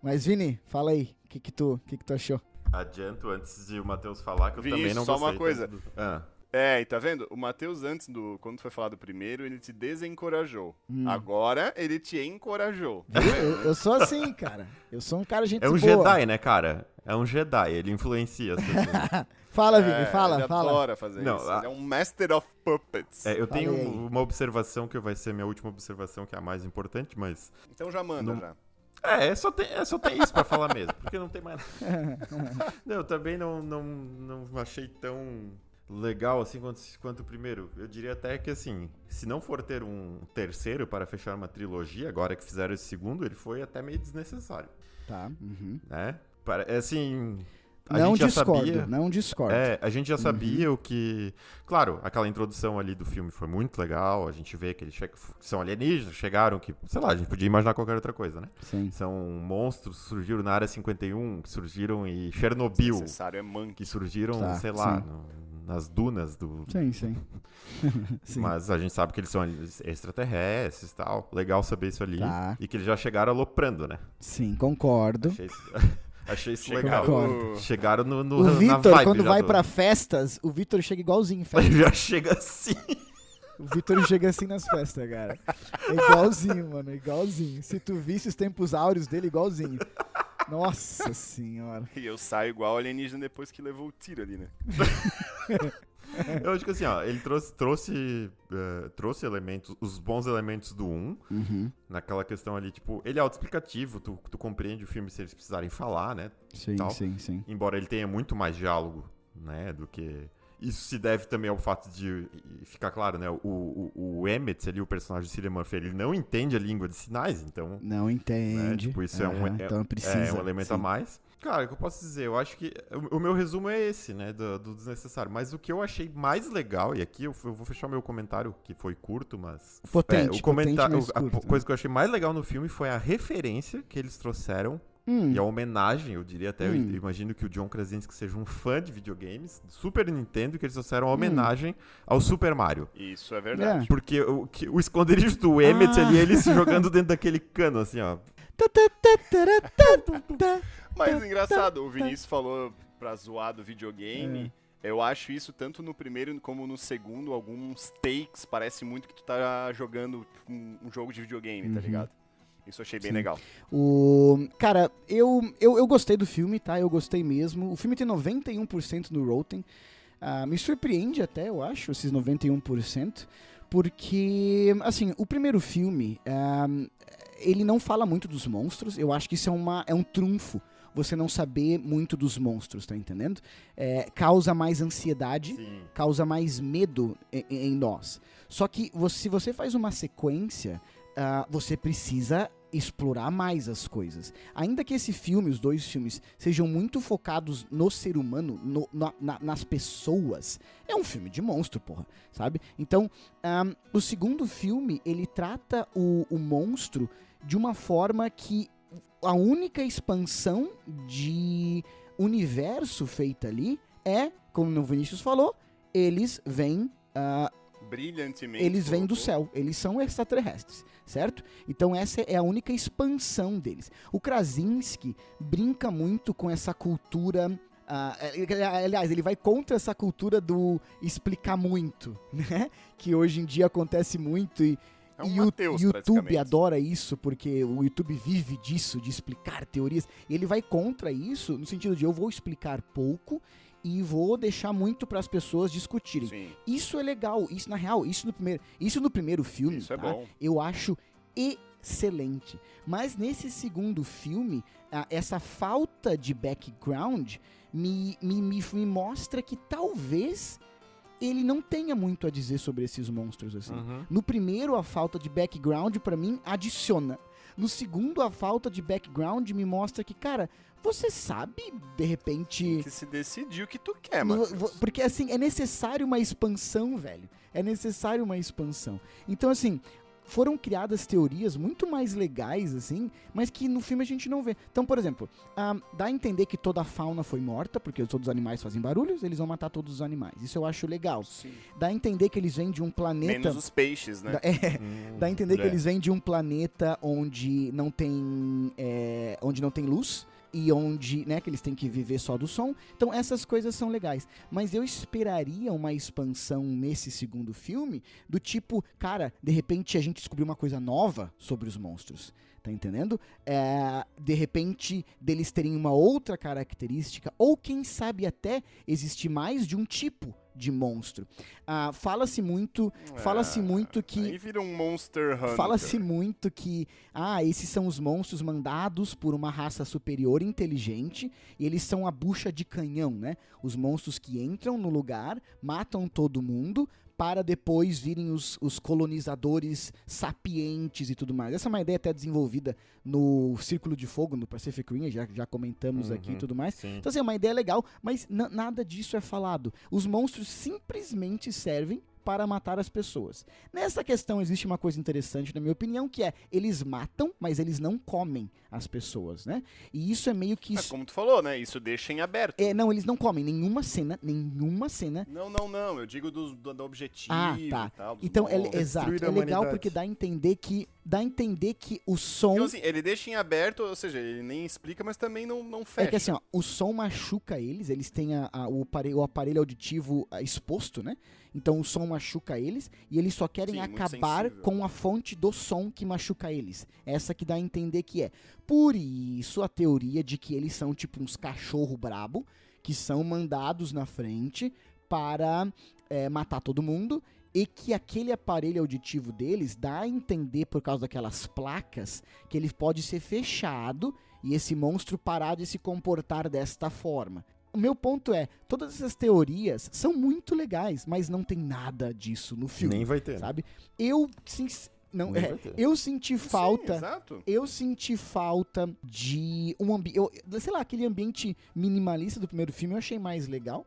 Mas, Vini, fala aí, o que que tu, que que tu achou? Adianto antes de o Matheus falar que eu Vinícius, também não só gostei. uma coisa. do- Ah, É, e tá vendo? O Matheus, antes do. Quando foi falar do primeiro, ele te desencorajou. Hum. Agora ele te encorajou. Eu, eu sou assim, cara. Eu sou um cara gente é um boa. Jedi, né, cara? É um Jedi, ele influencia as pessoas. [laughs] Fala, Vini, É, fala, ele fala. adora fazer Não, isso. a- Ele é um Master of Puppets. É, eu tenho uma observação que vai ser minha última observação, que é a mais importante, mas. Então já manda, Não- já. É, é só tem, é, só tem isso pra falar mesmo, porque não tem mais. [laughs] não, eu também não, não, não achei tão legal assim quanto, quanto o primeiro. Eu diria até que assim, se não for ter um terceiro para fechar uma trilogia, agora que fizeram esse segundo, ele foi até meio desnecessário, Tá. uhum. né? Para, é assim. A Não gente já discordo, sabia. não discordo. É, a gente já sabia o que. Claro, aquela introdução ali do filme foi muito legal. A gente vê que eles che... são alienígenas, chegaram que. Sei lá, a gente podia imaginar qualquer outra coisa, né? Sim. São monstros que surgiram na área 51, que surgiram em Chernobyl, Necessário é monkey. que surgiram, Tá, sei lá, no- nas dunas do. Sim, sim. [laughs] sim. Mas a gente sabe que eles são extraterrestres e tal. Legal saber isso ali. Tá. E que eles já chegaram aloprando, né? Sim, concordo. Achei isso, achei isso legal. Concordo. Chegaram no, no, O Vitor, quando vai do- pra festas, o Vitor chega igualzinho em [laughs] festa. Já chega assim. O Vitor chega assim nas festas, cara. É igualzinho, mano, é igualzinho. Se tu visse os tempos áureos dele, igualzinho. Nossa senhora. E eu saio igual alienígena depois que levou o tiro ali, né? [laughs] [laughs] Eu acho que assim, ó, ele trouxe, trouxe, eh, trouxe elementos, os bons elementos do 1, Uhum. naquela questão ali, tipo, ele é autoexplicativo, tu, tu compreende o filme se eles precisarem falar, né? Sim, Tal. sim, sim. Embora ele tenha muito mais diálogo, né, do que... Isso se deve também ao fato de ficar claro, né? O, o, o Emmett ali, o personagem de Cillian Murphy, ele não entende a língua de sinais, então Não né, entende. tipo, isso é um, é, então precisa. é um elemento a sim. mais. Cara, o que eu posso dizer? Eu acho que. O, o meu resumo é esse, né? Do, do desnecessário. Mas o que eu achei mais legal, e aqui eu, eu vou fechar meu comentário, que foi curto, mas. Potente, é, o comentário. a curto. coisa que eu achei mais legal no filme foi a referência que eles trouxeram. Hum, E a homenagem, eu diria até, eu Hum. imagino que o John Krasinski seja um fã de videogames, do Super Nintendo, que eles trouxeram Hum. a homenagem ao Super Mario. Isso é verdade. Porque o, que- o esconderijo do Emmett Ah. ali, é ele se jogando dentro daquele cano, assim, ó. [laughs] tá, tá, tá, tá, tá. Mas engraçado, o Vinícius falou pra zoar do videogame. Eu acho isso tanto no primeiro como no segundo, alguns takes, parece muito que tu tá jogando um, jogo de videogame, tá Uhum. ligado? Isso eu achei bem Sim. legal. O, cara, eu, eu, eu gostei do filme, tá? Eu gostei mesmo. O filme tem 91% no Rotten. Ah, me surpreende até, eu acho, esses 91%. Porque, assim, o primeiro filme, ah, ele não fala muito dos monstros. Eu acho que isso é, uma, é um trunfo. Você não saber muito dos monstros, tá entendendo? É, causa mais ansiedade Sim. causa mais medo em, em nós. Só que você- se você faz uma sequência, ah, você precisa explorar mais as coisas. Ainda que esse filme, os dois filmes, sejam muito focados no ser humano, no- na- na- nas pessoas, é um filme de monstro, porra, sabe? Então, ah, o segundo filme, ele trata o, o monstro de uma forma que a única expansão de universo feita ali é, como o Vinícius falou, eles vêm ah, Brilhantemente. eles vêm do céu, eles são extraterrestres, certo? Então essa é a única expansão deles. O Krasinski brinca muito com essa cultura. ele- aliás, ele vai contra essa cultura do explicar muito, [laughs] né? Que hoje em dia acontece muito e, É um e o Mateus, YouTube praticamente. adora isso, porque o YouTube vive disso, de explicar teorias. Ele vai contra isso, no sentido de eu vou explicar pouco e vou deixar muito para as pessoas discutirem. Sim, Isso é legal, isso na real, isso no primeiro, isso no primeiro filme, isso é tá? bom. eu acho excelente. Mas nesse segundo filme, essa falta de background me, me, me, me mostra que talvez ele não tenha muito a dizer sobre esses monstros assim. Uhum. No primeiro, a falta de background, pra mim, adiciona. No segundo, a falta de background me mostra que, cara, você sabe, de repente. Que se decidir o que tu quer, No- mano. Porque assim, é necessário uma expansão, velho. É necessário uma expansão. Então, assim, foram criadas teorias muito mais legais, assim, mas que no filme a gente não vê. Então, por exemplo, ah, dá a entender que toda a fauna foi morta, porque todos os animais fazem barulhos, eles vão matar todos os animais. Isso eu acho legal. Sim. Dá a entender que eles vêm de um planeta. Menos os peixes, né? da- é, Hum, Dá a entender que é. eles vêm de um planeta onde não tem é, onde não tem luz e onde, né, que eles têm que viver só do som. Então essas coisas são legais. Mas eu esperaria uma expansão nesse segundo filme do tipo, cara, de repente a gente descobriu uma coisa nova sobre os monstros. Tá entendendo? É, de repente, deles terem uma outra característica, ou quem sabe até existir mais de um tipo de monstro. Ah, Fala-se muito, fala-se Ah, muito que Aí vira um Monster Hunter. Fala-se muito que, ah, esses são os monstros mandados por uma raça superior inteligente e eles são a bucha de canhão, né? Os monstros que entram no lugar, matam todo mundo para depois virem os, os colonizadores sapientes e tudo mais. Essa é uma ideia até desenvolvida no Círculo de Fogo, no Pacific Rim, já, já comentamos aqui e Uhum. tudo mais. Sim. Então, assim, é uma ideia legal, mas na- nada disso é falado. Os monstros simplesmente servem para matar as pessoas. Nessa questão existe uma coisa interessante, na minha opinião, que é eles matam, mas eles não comem as pessoas, né? E isso é meio que. Mas como tu falou, né? Isso deixa em aberto. É, não, eles não comem nenhuma cena, nenhuma cena. Não, não, não. Eu digo do, do, do objetivo Ah, tá. e tal. Então, é, exato, é legal humanidade. porque dá a entender que dá a entender que o som Então, assim, ele deixa em aberto, ou seja, ele nem explica, mas também não, não fecha. É que assim, ó, o som machuca eles, eles têm a- a- o, aparelho, o aparelho auditivo ah, exposto, né? Então o som machuca eles e eles só querem Sim, acabar com a fonte do som que machuca eles. Essa que dá a entender que é. Por isso a teoria de que eles são tipo uns cachorro brabo que são mandados na frente para é, matar todo mundo e que aquele aparelho auditivo deles dá a entender por causa daquelas placas que ele pode ser fechado e esse monstro parar de se comportar desta forma. O meu ponto é, todas essas teorias são muito legais, mas não tem nada disso no filme, Nem vai ter. né? sabe? Eu sim, não, é, eu senti Sim, falta exato. eu senti falta de um ambiente. Sei lá, aquele ambiente minimalista do primeiro filme eu achei mais legal.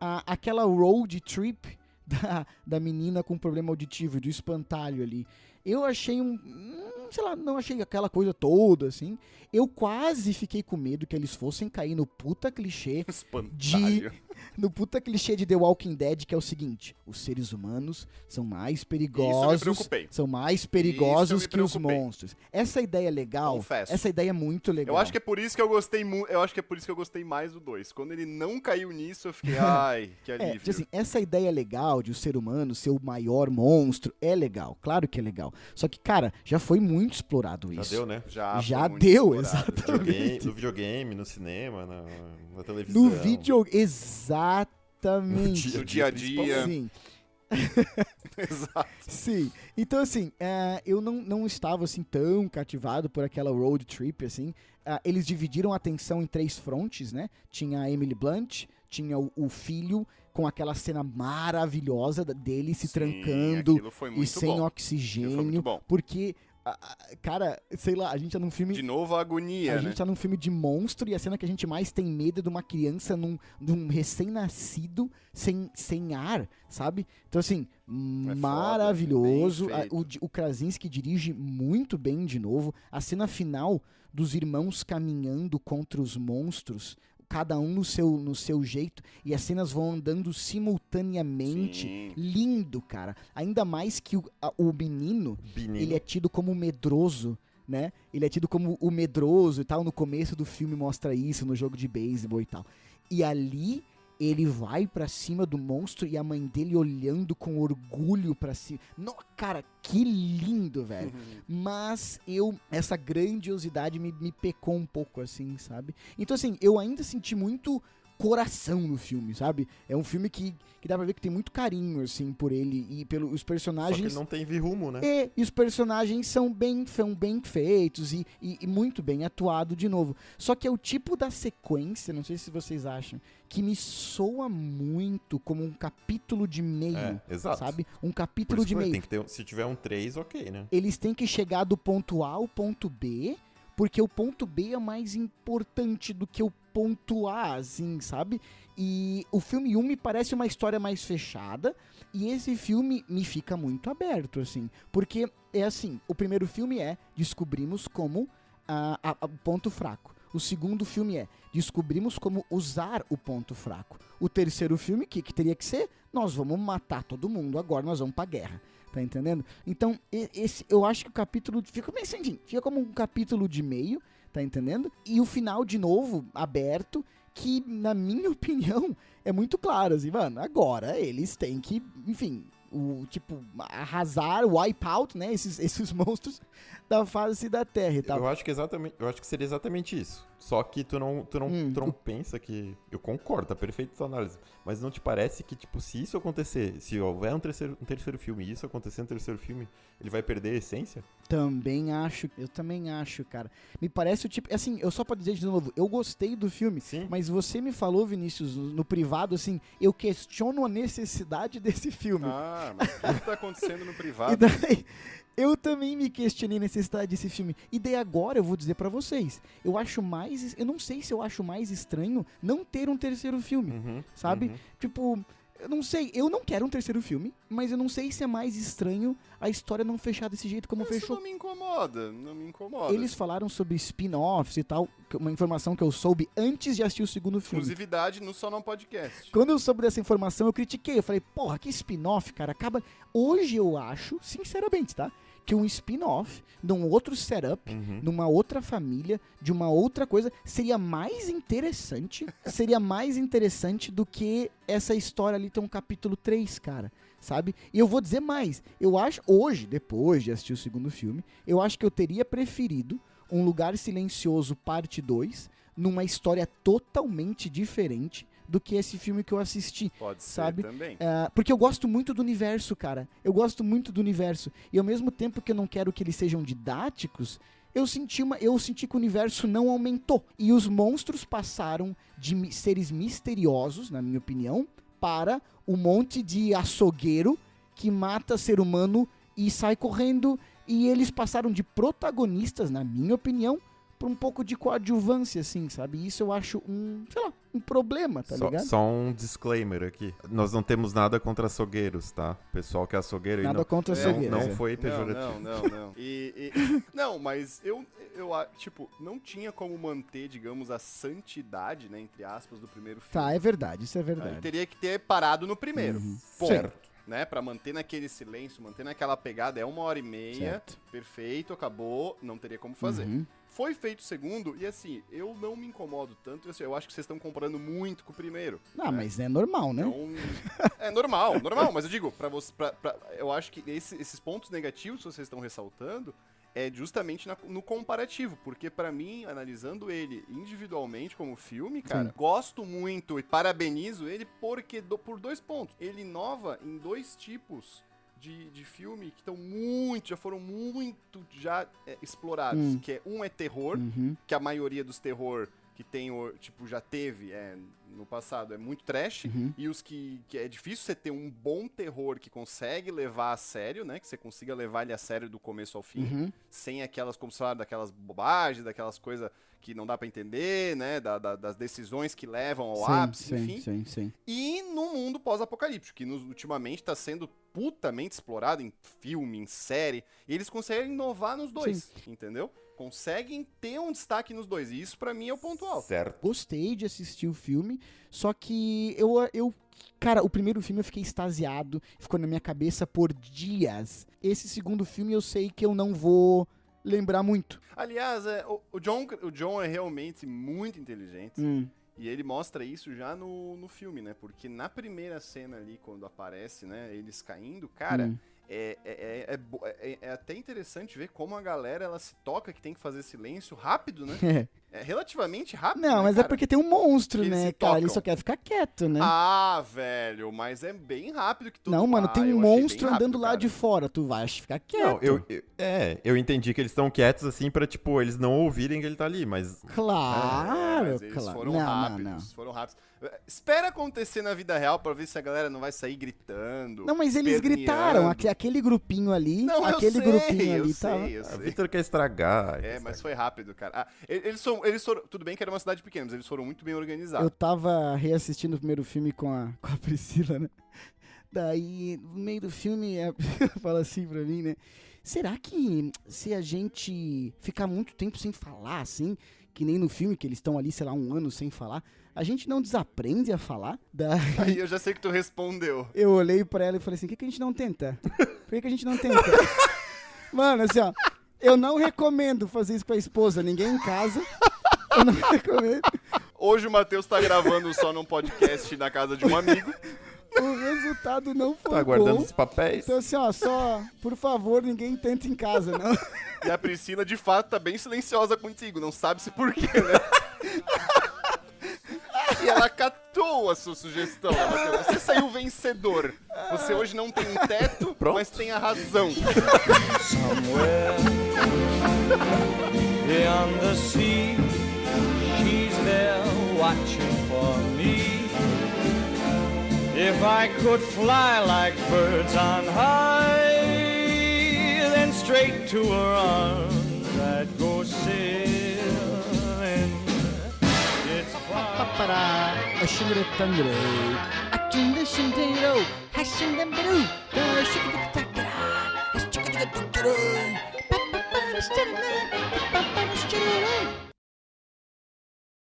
Ah, aquela road trip da, da menina com problema auditivo, do espantalho ali. Eu achei um. hum, Sei lá, não achei aquela coisa toda assim. Eu quase fiquei com medo que eles fossem cair no puta clichê [laughs] de Espantalho. No puta clichê de The Walking Dead, que é o seguinte: os seres humanos são mais Isso eu me perigosos. preocupei. São mais perigosos que os monstros. Essa ideia é legal. Confesso. Essa ideia é muito legal. Eu acho que é por isso que eu gostei eu acho que é por isso que eu gostei mais do 2. Quando ele não caiu nisso, eu fiquei, [laughs] ai, que É, alívio. tipo assim, essa ideia legal de o ser humano ser o maior monstro é legal, claro que é legal. Só que, cara, já foi muito explorado Já isso. deu, né? já já deu, exatamente. Videogame, no videogame, no cinema, na, na televisão. No vídeo, exatamente. No dia a dia. Sim, [laughs] Exato. sim. Então, assim, é, eu não, não estava, assim, tão cativado por aquela road trip, assim. Ah, eles dividiram a atenção em três frontes, né? Tinha a Emily Blunt, tinha o, o filho, com aquela cena maravilhosa dele se Sim, trancando e sem bom. Oxigênio. foi muito bom. Porque, cara, sei lá, a gente tá num filme. De novo a agonia, a né? gente tá num filme de monstro e a cena que a gente mais tem medo é de uma criança num, num recém-nascido sem, sem ar, sabe? Então, assim, foda, maravilhoso. bem A- feito. o, o Krasinski dirige muito bem de novo. A cena final dos irmãos caminhando contra os monstros, cada um no seu, no seu jeito, e as cenas vão andando simultaneamente. Sim. Lindo, cara. Ainda mais que o, a- o menino Menino. ele é tido como medroso, né? Ele é tido como o medroso e tal. No começo do filme mostra isso, no jogo de beisebol e tal. E ali ele vai pra cima do monstro e a mãe dele olhando com orgulho pra cima. No, cara, que lindo, velho. Mas eu, essa grandiosidade me, me pecou um pouco, assim, sabe? Então, assim, eu ainda senti muito coração no filme, sabe? É um filme que, que dá pra ver que tem muito carinho, assim, por ele e pelos Só que personagens. não tem rumo, né? E, e os personagens são bem, são bem feitos e, e- e muito bem atuado de novo. Só que é o tipo da sequência, não sei se vocês acham, que me soa muito como um capítulo de meio, É, exato. sabe? Um capítulo de meio. tem que ter, se tiver um 3, ok, né? Eles têm que chegar do ponto A ao ponto B, porque o ponto B é mais importante do que o ponto A, assim, sabe? E o filme 1 me parece uma história mais fechada, e esse filme me fica muito aberto, assim. Porque é assim, o primeiro filme é descobrimos como ah, o ponto fraco. O segundo filme é descobrimos como usar o ponto fraco. O terceiro filme, que, que teria que ser, nós vamos matar todo mundo, agora nós vamos pra guerra. Tá entendendo? Então, esse, eu acho que o capítulo fica enfim, fica como um capítulo de meio, tá entendendo? E o final, de novo, aberto, que, na minha [laughs] opinião, é muito claro, assim, mano, agora eles têm que, enfim, o, tipo, arrasar, wipe out, né, esses, [laughs] esses monstros da face da Terra e tal. Eu acho que exatamente, eu acho que seria exatamente isso. Só que tu não, tu não, Hum, tu não pensa que eu concordo, tá perfeito a tua análise, mas não te parece que tipo se isso acontecer, se houver um terceiro, um terceiro filme e isso acontecer no terceiro filme, ele vai perder a essência? Também acho, eu também acho, cara. Me parece o tipo, assim, eu só pra dizer de novo, eu gostei do filme, Sim. mas você me falou, Vinícius, no, privado, assim, eu questiono a necessidade [laughs] desse filme. Ah, mas o que tá acontecendo no E privado? daí, eu também me questionei a necessidade desse filme. E daí agora eu vou dizer pra vocês, eu acho mais, eu não sei se eu acho mais estranho não ter um terceiro filme, Uhum, sabe? uhum. Tipo, eu não sei, eu não quero um terceiro filme, mas eu não sei se é mais estranho a história não fechar desse jeito como Isso fechou. não me incomoda, não me incomoda. Eles falaram sobre spin-offs e tal, que- uma informação que eu soube antes de assistir o segundo filme. Exclusividade no Só Não Podcast. Quando eu soube dessa informação, eu critiquei. Eu falei, porra, que spin-off, cara. Acaba. Hoje eu acho, sinceramente, tá? Que um spin-off, num outro setup, Uhum. numa outra família, de uma outra coisa, seria mais interessante. [laughs] seria mais interessante do que essa história ali ter um capítulo 3, cara. Sabe? E eu vou dizer mais. Eu acho, hoje, depois de assistir o segundo filme, eu acho que eu teria preferido Um Lugar Silencioso, parte 2, numa história totalmente diferente do que esse filme que eu assisti. Pode ser Sabe? também. É, porque eu gosto muito do universo, cara. Eu gosto muito do universo. E ao mesmo tempo que eu não quero que eles sejam didáticos, eu senti, uma, eu senti que o universo não aumentou. E os monstros passaram de seres misteriosos, na minha opinião, para um monte de açougueiro que mata ser humano e sai correndo. E eles passaram de protagonistas, na minha opinião, para um pouco de coadjuvância, assim, sabe? Isso eu acho um, sei lá, um problema, tá só, ligado? só um disclaimer aqui. Nós não temos nada contra açougueiros, tá? Pessoal que é açougueiro aí Nada não, contra açougueiros. não é. foi pejorativo. Não, não, não, não. [laughs] E, e- não, mas eu, eu, tipo, não tinha como manter, digamos, a santidade, né, entre aspas, do primeiro filme. Tá, é verdade, isso é verdade. teria que ter parado no primeiro. Uhum. Certo. Né, pra manter naquele silêncio, manter naquela pegada, é uma hora e meia, Certo. perfeito, acabou, não teria como fazer. Uhum. Foi feito o segundo, e assim, eu não me incomodo tanto, assim, eu acho que vocês estão comparando muito com o primeiro. Ah, mas é normal, né? Então, é normal, normal, mas eu digo, para você, pra, pra- eu acho que esse- esses pontos negativos que vocês estão ressaltando é justamente na- no comparativo, porque pra mim, analisando ele individualmente como filme, cara, Sim. gosto muito e parabenizo ele porque do- por dois pontos. Ele inova em dois tipos de, de filme que estão muito, já foram muito já é, explorados, Hum. que é um é terror, Uhum. que a maioria dos terror que tem, tipo, já teve é, no passado é muito trash. Uhum. E os que, que é difícil você ter um bom terror que consegue levar a sério, né? Que você consiga levar ele a sério do começo ao fim. Uhum. Sem aquelas, como se fala, daquelas bobagens, daquelas coisas que não dá pra entender, né? da- da- das decisões que levam ao Sim, ápice, sim, enfim. sim, sim. E no mundo pós-apocalíptico, que nos- ultimamente está sendo putamente explorado em filme, em série, e eles conseguem inovar nos dois, entendeu? Conseguem ter um destaque nos dois, e isso pra mim é o ponto alto. Certo. Gostei de assistir o filme, só que eu, eu. Cara, o primeiro filme eu fiquei extasiado, ficou na minha cabeça por dias. Esse segundo filme eu sei que eu não vou lembrar muito. Aliás, é, o, o John, o John é realmente muito inteligente, Hum, e ele mostra isso já no, no filme, né? Porque na primeira cena ali, quando aparece, né, eles caindo, cara, hum. é, é, é, é é- é até interessante ver como a galera ela se toca que tem que fazer silêncio rápido, né? [laughs] É relativamente rápido. Não, né, mas é cara? porque tem um monstro, eles né, cara? Ele só quer ficar quieto, né? Ah, velho, mas é bem rápido que tudo não, mano, tem um eu monstro rápido, andando lá de fora. Tu vai ficar quieto. Não, eu, eu- é, eu entendi que eles estão quietos assim pra, tipo, eles não ouvirem que ele tá ali, mas Claro, É, mas eles claro. foram não, rápidos, não, não. foram rápidos. Espera acontecer na vida real pra ver se a galera não vai sair gritando. Não, mas eles gritaram. aque- Aquele grupinho ali. Não, eu aquele sei, grupinho eu ali sei, tava. eu o sei. Victor quer estragar. É, mas foi rápido, cara. Ah, eles, são, eles foram. Tudo bem que era uma cidade pequena, mas eles foram muito bem organizados. Eu tava reassistindo o primeiro filme com a, [laughs] com a Priscila, né? Daí, no meio do filme, a Priscila [laughs] fala assim pra mim, né? Será que se a gente ficar muito tempo sem falar, assim, que nem no filme, que eles estão ali, sei lá, um ano sem falar, a gente não desaprende a falar? Daí [laughs] Aí eu já sei que tu respondeu. eu olhei pra ela e falei assim, por que, que a gente não tenta? Por que, que a gente não tenta? Mano, assim, ó, eu não recomendo fazer isso com a esposa, ninguém em casa. Eu não [laughs] recomendo. Hoje o Matheus tá gravando só num podcast na casa de um amigo. [laughs] O resultado não foi Tá guardando bom. os papéis. Então, assim, ó, só, por favor, ninguém tenta em casa, não. E a Priscila, de fato, tá bem silenciosa contigo. Não sabe se por quê, né? [laughs] E ela catou a sua sugestão? Você saiu vencedor. Você hoje não tem um teto, Pronto. mas tem a razão. somewhere beyond the sea. She's there watching for me. If I could fly like birds on high, then straight to her arms I'd go sailing. Ba-ba-da. A shingle tangle. A tingle shingle. Hashing them blue. The shingle tangle. The shingle tangle. Ba-ba-ba-da-shingle. Ba-ba-ba-da-shingle. Ba-ba-ba-da-shingle.